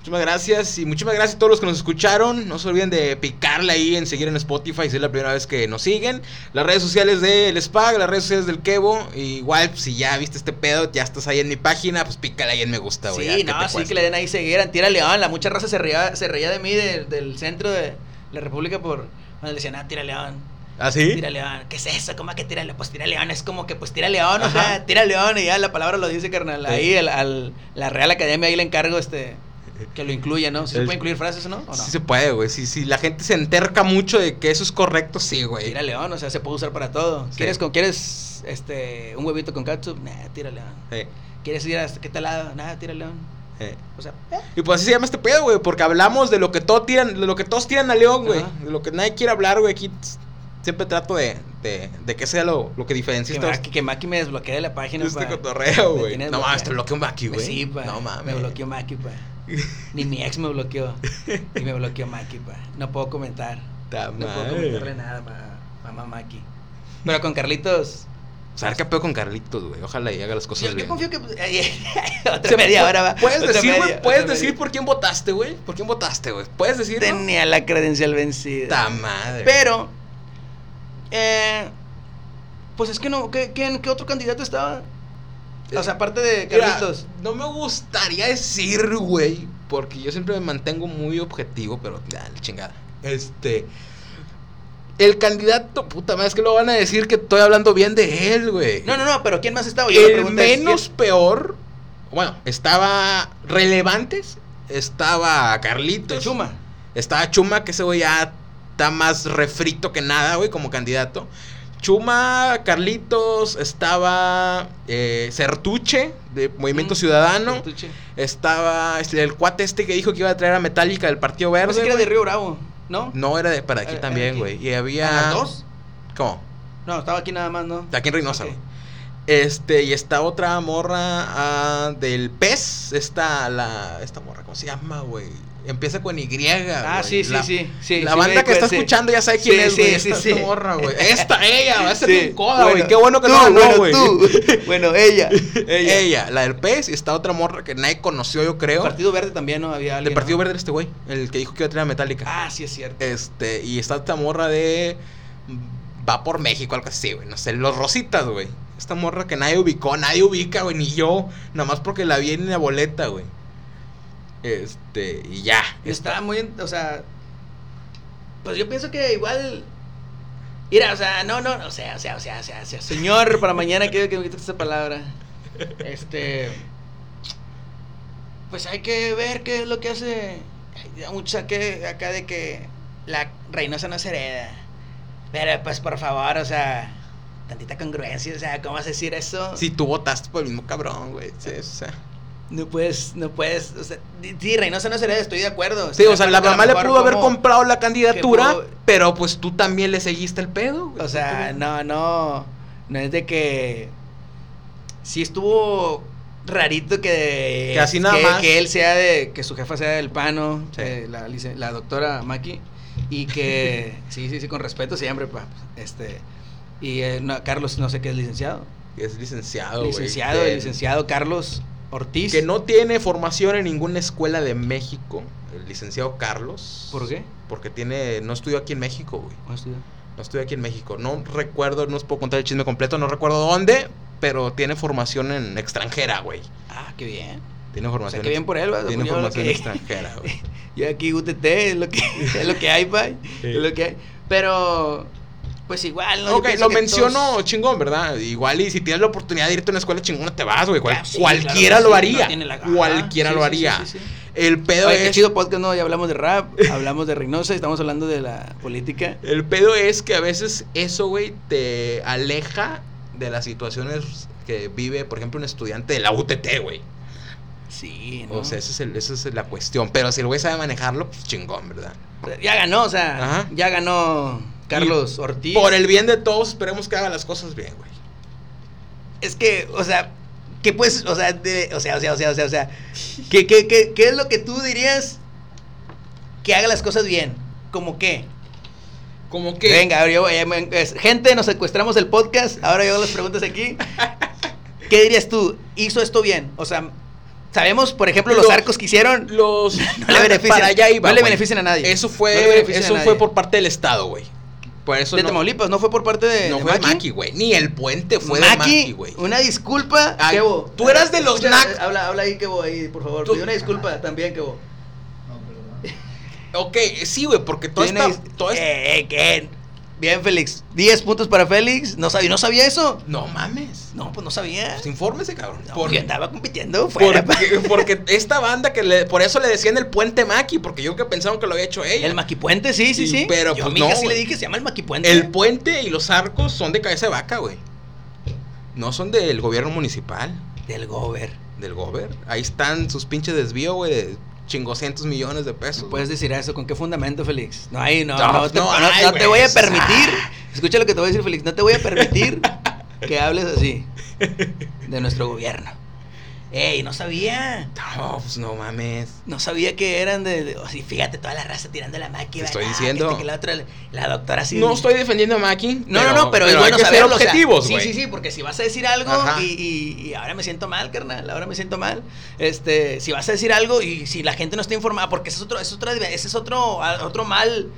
Muchísimas gracias y muchísimas gracias a todos los que nos escucharon. No se olviden de picarle ahí en seguir en Spotify si es la primera vez que nos siguen. Las redes sociales del SPAG, las redes sociales del Kevo. Igual, pues, si ya viste este pedo, ya estás ahí en mi página, pues pícale ahí en me gusta, güey. Sí, ¿qué no, sí que le den ahí seguir León. La mucha raza se reía, se reía de mí de- del centro de la República por cuando le decían, ah, Tira León. ¿Ah, sí? Tira León. ¿Qué es eso? ¿Cómo que Tira León? Pues Tira León es como que pues Tira León, o Ajá. sea, Tira León y ya la palabra lo dice, carnal. Sí. Ahí al, al- la Real Academia ahí le encargo este que lo incluya, ¿no? ¿Sí se puede incluir frases, no? ¿O no? Sí se puede, güey. Si, si la gente se enterca mucho de que eso es correcto, sí, güey. Tira León, o sea, se puede usar para todo. Sí. ¿Quieres con quieres este un huevito con catsup? Nah, Tira León. Sí, ¿Quieres ir hasta qué tal lado? Nada, Tira León. O sea, eh. Y pues así se llama este pedo, güey, porque hablamos de lo que todo tiran, de lo que todos tiran a León, güey. Ajá. De lo que nadie quiere hablar, güey. Aquí siempre trato de, de, de que sea lo, lo que diferencia Que, Maki, que Maki me desbloquee de la página. este cotorreo, güey. No mames, te bloqueó Maki, güey. Sí, pa. No mames. Me bloqueó Maki, pa. [LAUGHS] Ni mi ex me bloqueó. Y me bloqueó Maki, pa. No puedo comentar. Ta No puedo comentarle nada, ma, mamá Maki. Pero con Carlitos. O sea, qué pedo con Carlitos, güey. Ojalá y haga las cosas Yo, yo bien. confío que. [LAUGHS] otra Se- media hora va. Puedes otra decir, güey, puedes otra decir media. por quién votaste, güey. ¿Por quién votaste, güey? Puedes decir. Tenía la credencial vencida. Ta madre. Pero. Eh, pues es que no. ¿qué, qué otro candidato estaba? O sea, aparte de Mira, Carlitos. no me gustaría decir, güey, porque yo siempre me mantengo muy objetivo, pero ya, la chingada. Este. El candidato, puta madre, es que lo van a decir que estoy hablando bien de él, güey. No, no, no, pero ¿quién más estaba? Yo El es, menos ¿quién- peor, bueno, estaba relevantes, estaba Carlitos. Chuma. Estaba Chuma, que ese güey ya está más refrito que nada, güey, como candidato. Chuma, Carlitos, estaba eh, Certuche, de Movimiento Mm, Ciudadano. Estaba este, el cuate este que dijo que iba a traer a Metallica del Partido Verde. Pensé que era de. Río Bravo, ¿no? No, era de para aquí Eh, eh, también, aquí. güey. Y había. ¿A las dos? ¿Cómo? No, estaba aquí nada más, ¿no? De aquí en Reynosa, güey. Este, y está otra morra ah, del PES. Esta, la. Esta morra, ¿cómo se llama, güey? Empieza con Y. Ah, sí, sí, La- sí, sí, La sí, banda que está escuchando ya sabe quién Sí, es, güey. esta morra, güey. [LAUGHS] Esta, ella, va a ser bien coda, güey. Bueno, Qué bueno que tú, no ganó, bueno, güey. tú. [LAUGHS] Bueno, ella. Ella. Ella. la del pez, y está otra morra que nadie conoció, yo creo. Partido Verde también, ¿no? Había alguien. Del Partido ¿no? Verde era este güey, el que dijo que iba a traer a Metallica. Ah, sí, es cierto. Este, y está esta morra de. Va por México, algo así, güey. No sé, los Rositas, güey. Esta morra que nadie ubicó, nadie ubica, güey, ni yo. Nada más porque la vi en la boleta, güey. Este, y ya. Está muy, o sea, pues yo pienso que igual, mira, o sea, no, no, o sea, o sea, o sea, o sea, o sea, señor, para mañana quiero que me quites esa palabra, este, pues hay que ver qué es lo que hace, hay mucho que acá de que la Reynosa no se hereda, pero pues por favor, o sea, tantita congruencia, o sea, ¿cómo vas a decir eso? Si tú votaste por el mismo cabrón, güey. Sí, o sea. No puedes, no puedes, o sea, sí, Reynosa no se hereda, estoy de acuerdo. Sí, estoy o sea, la mamá le pudo haber comprado la candidatura, pudo- pero pues tú también le seguiste el pedo, güey. O sea, no, no. No es de que. Sí estuvo rarito que. Que así nada que, más. que él sea de. Que su jefa sea del pano. Sí. eh, la, doctora Maki. Y que. [LAUGHS] sí, sí, sí, con respeto siempre, pa. Este. Y eh, no, Carlos, no sé qué es licenciado. Es licenciado, güey. licenciado, el licenciado Carlos Ortiz. Que no tiene formación en ninguna escuela de México. El licenciado Carlos. ¿Por qué? Porque tiene. No estudió aquí en México, güey. ¿Cómo estudió? No estoy aquí en México. No recuerdo, no os puedo contar el chisme completo, no recuerdo dónde, pero tiene formación en extranjera, güey. Ah, qué bien. Tiene O formación. sea, qué bien por él, ¿verdad? Tiene Yo formación que- extranjera, güey. [LAUGHS] Yo aquí UTT es lo que, es lo que hay, pay. [LAUGHS] Es lo que hay. Pero, pues igual, ¿no? Ok, lo menciono todos- chingón, ¿verdad? Igual y si tienes la oportunidad de irte a una escuela chingona, te vas, güey. Cual- Ah, sí, cualquiera claro lo sí, haría. no la- Ajá, cualquiera sí, lo sí, haría. sí, sí, sí. El pedo Oye, qué es. chido podcast, ¿no? Ya hablamos de rap, [LAUGHS] hablamos de Reynosa, estamos hablando de la política. El pedo es que a veces eso, güey, te aleja de las situaciones que vive, por ejemplo, un estudiante de la UTT, güey. Sí, ¿no? O sea, esa es, el- esa es la cuestión. Pero si el güey sabe manejarlo, pues chingón, ¿verdad? ya ganó, o sea, Ajá. ya ganó Carlos Ortiz. Por el bien de todos, esperemos que haga las cosas bien, güey. Es que, o sea, ¿qué pues, o sea, de- o sea, o sea, o sea, o sea, o sea, ¿qué, qué, qué, qué es lo que tú dirías que haga las cosas bien? ¿Cómo qué? Como que. Venga, ahora yo, eh, gente, nos secuestramos el podcast. Ahora yo hago las preguntas aquí. [LAUGHS] ¿Qué dirías tú? ¿Hizo esto bien? O sea, sabemos, por ejemplo, los Lo- arcos que hicieron. Los. [LAUGHS] No le benefician- Para allá iba. no le benefician a nadie. Eso fue. eso fue por parte del Estado, güey. Por eso de no. Tamaulipas, no fue por parte de. no de fue de Maki? Maki, güey. Ni el puente fue de Maki, Maki, güey. una disculpa, Ay, Kevo. tú eras de los Escucha, nac- Habla, habla ahí, Kevo, ahí, por favor. Tú- Pide una disculpa también, Kevo. Ok, sí, güey, porque toda esta. toda esta- Eh, eh, ¿qué? Bien, Félix. 10 puntos para Félix. No sabía, no sabía eso. No mames. No, pues no sabía. Pues infórmese, cabrón. No, Por- porque andaba compitiendo fuera. porque, [LAUGHS] porque esta banda que le, por eso le decían el puente Maki, porque yo que pensaban que lo había hecho ella. El maquipuente, sí, sí, Sí, sí. pero, Yo pues, a mi hija no, sí le dije, se llama el maquipuente. El puente y los arcos son de cabeza de vaca, güey. No son del gobierno municipal, Del Gober. del gober. Ahí están sus pinches desvío, güey, de chingoscientos millones de pesos. Puedes decir eso, ¿con qué fundamento, Félix? No, ahí no, No, no, te, no, no- ay, no te güey, voy a permitir. [LAUGHS] Escucha lo que te voy a decir, Félix. No te voy a permitir [LAUGHS] que hables así de nuestro gobierno. Ey, no sabía. No, pues no mames. No sabía que eran de. de- o sí, fíjate, toda la raza tirando la máquina. Te estoy ah, diciendo. este, que la, otra, la doctora sí. No estoy defendiendo a Maki. No, no, no, pero, es hay bueno que ser saberlo, o sea, objetivos, sí, güey. sí, sí, porque si vas a decir algo y, y- y ahora me siento mal, carnal, ahora me siento mal. Este, si vas a decir algo y si la gente no está informada, porque ese es otro, ese es otro, ese es otro, otro mal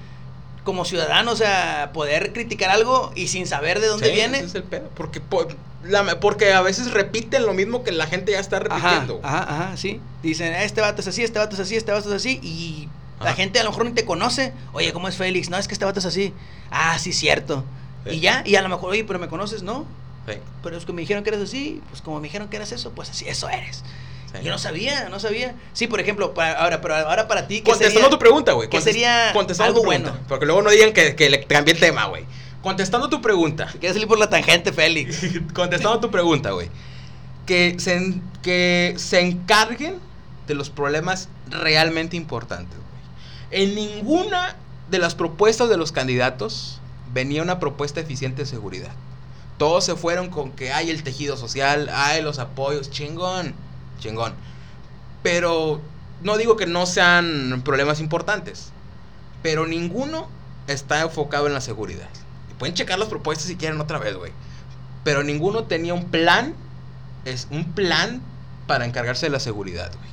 como ciudadano, o sea, poder criticar algo y sin saber de dónde Sí, viene. ese es el pedo. Porque, po- la- porque a veces repiten lo mismo que la gente ya está repitiendo. ajá, ajá, sí. Dicen, este vato es así, este vato es así, este vato es así. Y la gente a lo mejor ni te conoce. Oye, ¿cómo es Félix? No, es que este vato es así. Ah, sí, cierto. Sí. Y ya, y a lo mejor, oye, pero me conoces, ¿no? Sí, Pero es que me dijeron que eres así, pues como me dijeron que eras eso, pues así, eso eres. sí. Yo no sabía, no sabía. Sí, por ejemplo, para, ahora, pero ahora para ti, ¿qué Contestando sería? tu pregunta, güey. ¿Qué sería contestando algo bueno? Porque luego no digan que, que le cambié el tema, güey. Contestando tu pregunta. Quieres salir por la tangente, Félix. [LAUGHS] Contestando tu pregunta, güey. Que se, en- que se encarguen de los problemas realmente importantes, güey. En ninguna de las propuestas de los candidatos venía una propuesta eficiente de seguridad. Todos se fueron con que hay el tejido social, hay los apoyos, chingón, chingón. Pero no digo que no sean problemas importantes, pero ninguno está enfocado en la seguridad. Pueden checar las propuestas si quieren otra vez, güey. Pero ninguno tenía un plan, es un plan para encargarse de la seguridad, güey.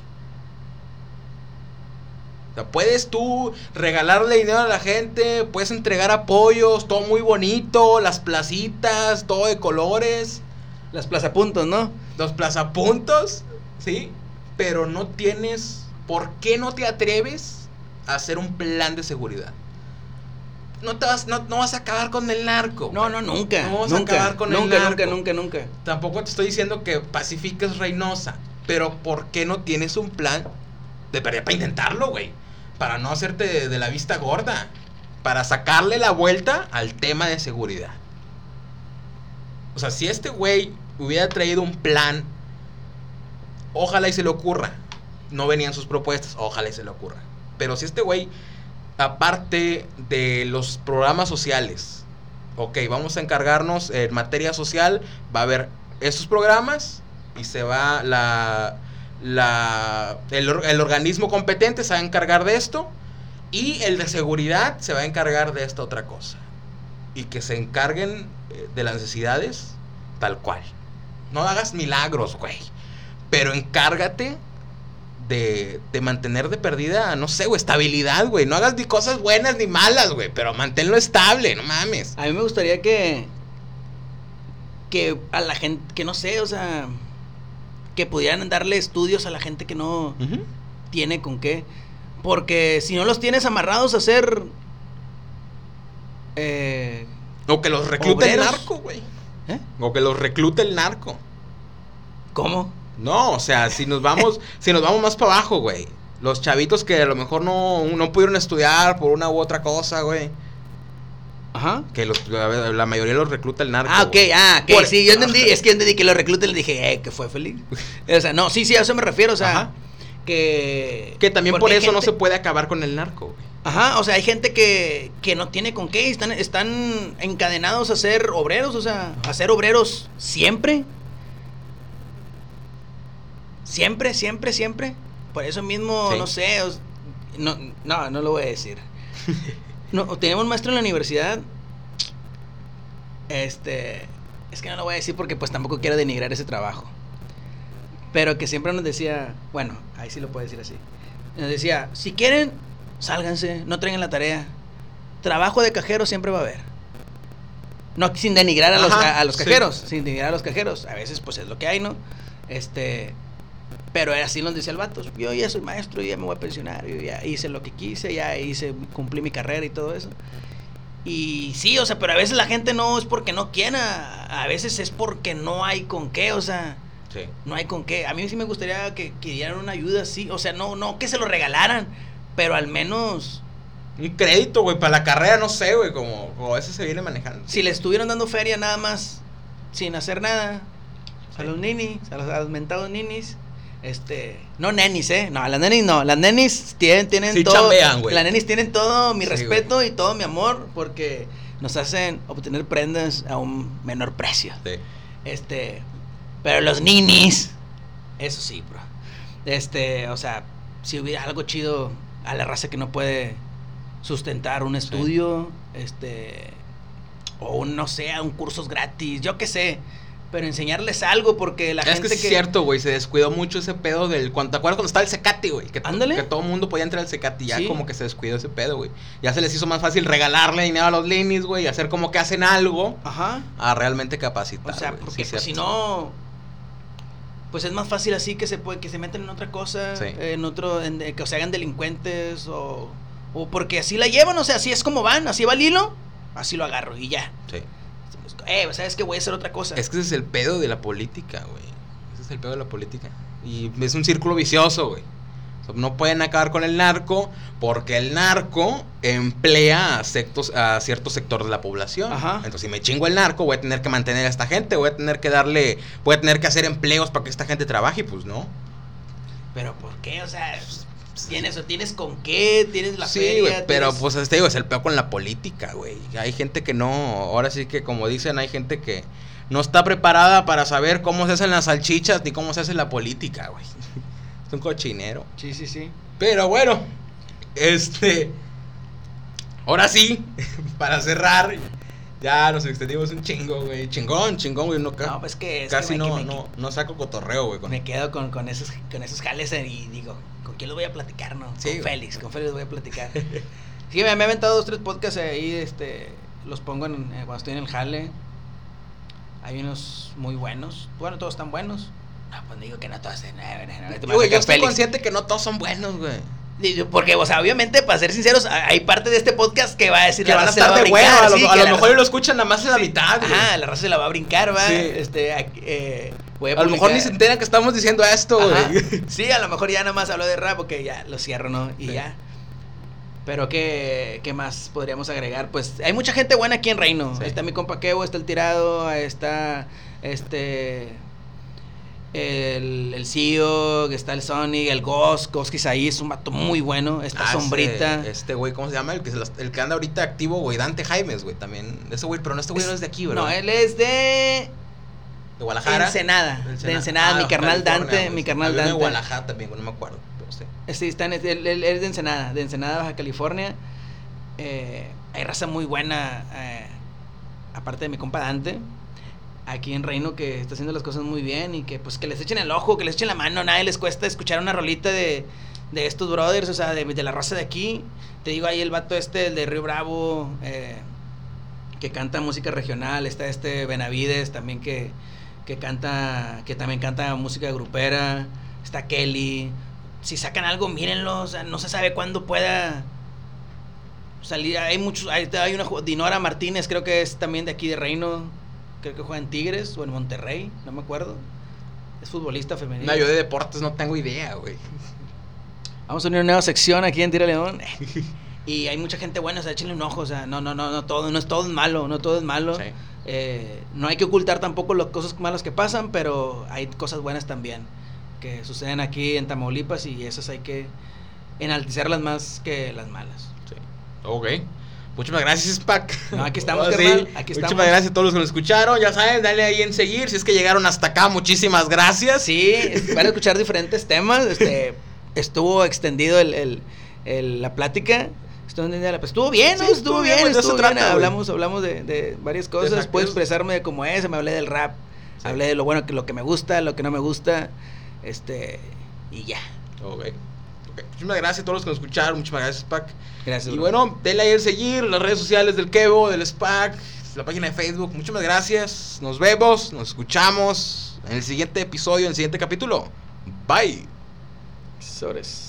O sea, puedes tú regalarle dinero a la gente, puedes entregar apoyos, todo muy bonito, las placitas, todo de colores, Las plazapuntos, ¿no? los plazapuntos, ¿sí? Pero no tienes, ¿por qué no te atreves a hacer un plan de seguridad? No, te vas, no, no vas a acabar con el narco. No, no, nunca. No vamos a nunca, acabar con el nunca, narco. nunca, nunca, nunca. Tampoco te estoy diciendo que pacifiques Reynosa. Pero ¿por qué no tienes un plan de para para intentarlo, güey? Para no hacerte de, de la vista gorda. Para sacarle la vuelta al tema de seguridad. O sea, si este güey hubiera traído un plan, ojalá y se le ocurra. No venían sus propuestas, ojalá y se le ocurra. Pero si este güey, aparte de los programas sociales, ok, vamos a encargarnos en materia social, va a haber esos programas y se va la, la el, el organismo competente se va a encargar de esto y el de seguridad se va a encargar de esta otra cosa y que se encarguen eh, de las necesidades tal cual. No hagas milagros, güey. Pero encárgate de, de mantener de perdida, no sé, güey, estabilidad, güey. No hagas ni cosas buenas ni malas, güey. Pero manténlo estable, no mames. A mí me gustaría que. Que a la gente. Que no sé, o sea. Que pudieran darle estudios a la gente que no tiene con qué. Porque si no los tienes amarrados a hacer. Eh, O que los reclute el narco, güey. ¿eh? O que los reclute el narco. ¿Cómo? No, o sea, si nos vamos, [LAUGHS] si nos vamos más para abajo, güey. Los chavitos que a lo mejor no, no pudieron estudiar por una u otra cosa, güey. Ajá. Que los, la, la mayoría los recluta el narco. Ah, ok, güey. ah, ok, Por- sí, yo entendí, es que entendí que lo recluten y le dije, eh, que fue feliz. [LAUGHS] O sea, no, sí, sí, a eso me refiero, o sea, Ajá. que... Que también por eso no se puede acabar con el narco, güey. Ajá, o sea, hay gente que, que no tiene con qué, están, están encadenados a ser obreros, o sea, a ser obreros siempre. Siempre, siempre, siempre. Por eso mismo, Sí. no sé, os- no, no, no lo voy a decir. [LAUGHS] No, tenemos un maestro en la universidad. Este, es que no lo voy a decir porque pues tampoco quiero denigrar ese trabajo. Pero que siempre nos decía, bueno, ahí sí lo puedo decir así. Nos decía, si quieren, sálganse, no traigan la tarea. Trabajo de cajero siempre va a haber. No sin denigrar a los, a, a los sí. cajeros, sin denigrar a los cajeros. A veces pues es lo que hay, ¿no? Este, pero así nos decía el vato, yo ya soy maestro, ya me voy a pensionar, yo ya hice lo que quise, ya hice, cumplí mi carrera y todo eso. Y sí, o sea, pero a veces la gente no es porque no quiera, a veces es porque no hay con qué, o sea, Sí. no hay con qué. A mí sí me gustaría que, que dieran una ayuda así, o sea, no, no que se lo regalaran, pero al menos Un crédito, güey, para la carrera, no sé, güey, como, como a veces se viene manejando. si le estuvieran dando feria nada más, sin hacer nada, a los ninis, a los, a los mentados ninis. Este, no nenis, eh, no, las nenis no, las nenis tienen, tienen Sí todo, chambean, las nenis tienen todo mi Sí, respeto y todo mi amor porque nos hacen obtener prendas a un menor precio. Sí. Este, pero los ninis, eso sí, bro. Este, o sea, si hubiera algo chido a la raza que no puede sustentar un estudio, este, o un, no sé, un cursos gratis, yo qué sé. Pero enseñarles algo porque la es gente que que... es cierto, güey, se descuidó mucho ese pedo del... Cuando, ¿Te acuerdas cuando estaba el Secati, güey? Que, Ándale. que todo el mundo podía entrar al Secati. Ya Sí. como que se descuidó ese pedo, güey. Ya se les hizo más fácil regalarle dinero a los linis, güey, y hacer como que hacen algo Ajá. a realmente capacitar, O sea, porque Sí, pues, si no... Pues es más fácil así que se puede, que se meten en otra cosa, Sí. en otro, en- que se hagan delincuentes o, o porque así la llevan, o sea, así es como van, así va el hilo, así lo agarro y ya. Sí. Eh, ¿sabes qué? Voy a hacer otra cosa. Es que ese es el pedo de la política, güey. Ese es el pedo de la política. Y es un círculo vicioso, güey. O sea, no pueden acabar con el narco porque el narco emplea a, sectos, a cierto sector de la población. Ajá. Entonces, si me chingo el narco, voy a tener que mantener a esta gente, voy a tener que darle, voy a tener que hacer empleos para que esta gente trabaje, pues no. Pero ¿por qué? O sea, tienes o tienes con qué, tienes la sí, feria, güey, pero tienes- pues te digo, es el peor con la política, güey. Hay gente que no, ahora sí que como dicen, hay gente que no está preparada para saber cómo se hacen las salchichas ni cómo se hace la política, güey. [LAUGHS] Es un cochinero. Sí, sí, sí. Pero bueno, este. Ahora sí, [LAUGHS] para cerrar, ya nos extendimos un chingo, güey. Chingón, chingón, güey. No, No, pues que es que casi me- no, que me- no, no saco cotorreo, güey. Con... Me quedo con, con, esos, con esos jales y digo, ¿con quién los voy a platicar, no? Sí, con güey. Félix, con Félix los voy a platicar. sí, me, me he aventado dos, tres podcasts ahí, este, los pongo en, eh, cuando estoy en el jale. Hay unos muy buenos. Bueno, todos están buenos. No, pues digo que no todos. eh, no, no, no, no, que no todos son buenos, güey. Digo, Porque, o sea, obviamente, para ser sinceros, a- hay parte de este podcast que va a decir Que la van a raza la estar de hueva. A lo, sí, a lo mejor raza- lo escuchan nada más en la mitad, güey. Ajá, la raza se la va a brincar, va. Sí. Este, aquí, eh, voy A lo mejor ni se enteran que estamos diciendo esto, Ajá. güey. Sí, a lo mejor ya nada más hablo de rap porque ya lo cierro, ¿no? Y ya. Pero ¿qué, ¿qué más podríamos agregar? Pues hay mucha gente buena aquí en Reino. Sí. Está mi compa Kevo, está el tirado, está este el, el CEO, está el Sonic, el Ghost, Ghost ahí es un vato muy bueno, está Ah, ese- Sombrita. Este güey, ¿cómo se llama? El que, el que anda ahorita activo, güey. Dante Jaimes, güey, también. Ese güey, pero no, este güey no es de aquí, bro. No, él es de De Guadalajara. Ensenada. De De Ensenada, mi Ah, carnal Dante, güey. mi carnal Dante. de Guadalajara también, no me acuerdo. Pero sí. Sí, está en, él es de Ensenada, de Ensenada, Baja California. Eh, hay raza muy buena, eh, aparte de mi compa Dante, aquí en Reino que está haciendo las cosas muy bien y que pues que les echen el ojo, que les echen la mano, nadie les cuesta escuchar una rolita de, de estos brothers, o sea, de, de la raza de aquí. Te digo ahí el vato este, el de Río Bravo, eh, que canta música regional, está este Benavides también que, que canta, que también canta música grupera, está Kelly. Si sacan algo, mírenlo, o sea, no se sabe cuándo pueda salir. Hay muchos, hay, hay una Dinora Martínez, creo que es también de aquí de Reino, creo que juega en Tigres o en Monterrey, no me acuerdo. Es futbolista femenino. No, yo de deportes no tengo idea, güey. [LAUGHS] Vamos a unir una nueva sección aquí en Tira León. [LAUGHS] Y hay mucha gente buena, o sea, échenle un ojo, o sea, no, no, no, no todo, no es todo malo, no todo es malo. Sí. Eh, no hay que ocultar tampoco las cosas malas que pasan, pero hay cosas buenas también que suceden aquí en Tamaulipas y esas hay que enaltecerlas más que las malas. Sí. Ok. Muchas gracias, Pac. No, aquí estamos, [LAUGHS] carnal, aquí estamos. Muchas gracias a todos los que nos escucharon. Ya saben, dale ahí en seguir. Si es que llegaron hasta acá, muchísimas gracias. Sí, van a escuchar diferentes temas. Este, estuvo extendido el, el- el- la plática. Estuvo, bien, ¿no? Sí, estuvo, bien, bien, estuvo bien. trata, hablamos, hablamos de, de varias cosas. Puedo expresarme de cómo es. Me hablé del rap. Sí. Hablé de lo bueno, que lo que me gusta, lo que no me gusta. Este, y ya. Ok. Muchísimas gracias a todos los que nos escucharon. Muchísimas gracias, Pac. Gracias. Y bro. bueno, denle ahí en seguir las redes sociales del Kevo, del SPAC, la página de Facebook. Muchísimas gracias. Nos vemos, nos escuchamos en el siguiente episodio, en el siguiente capítulo. Bye. Sobres.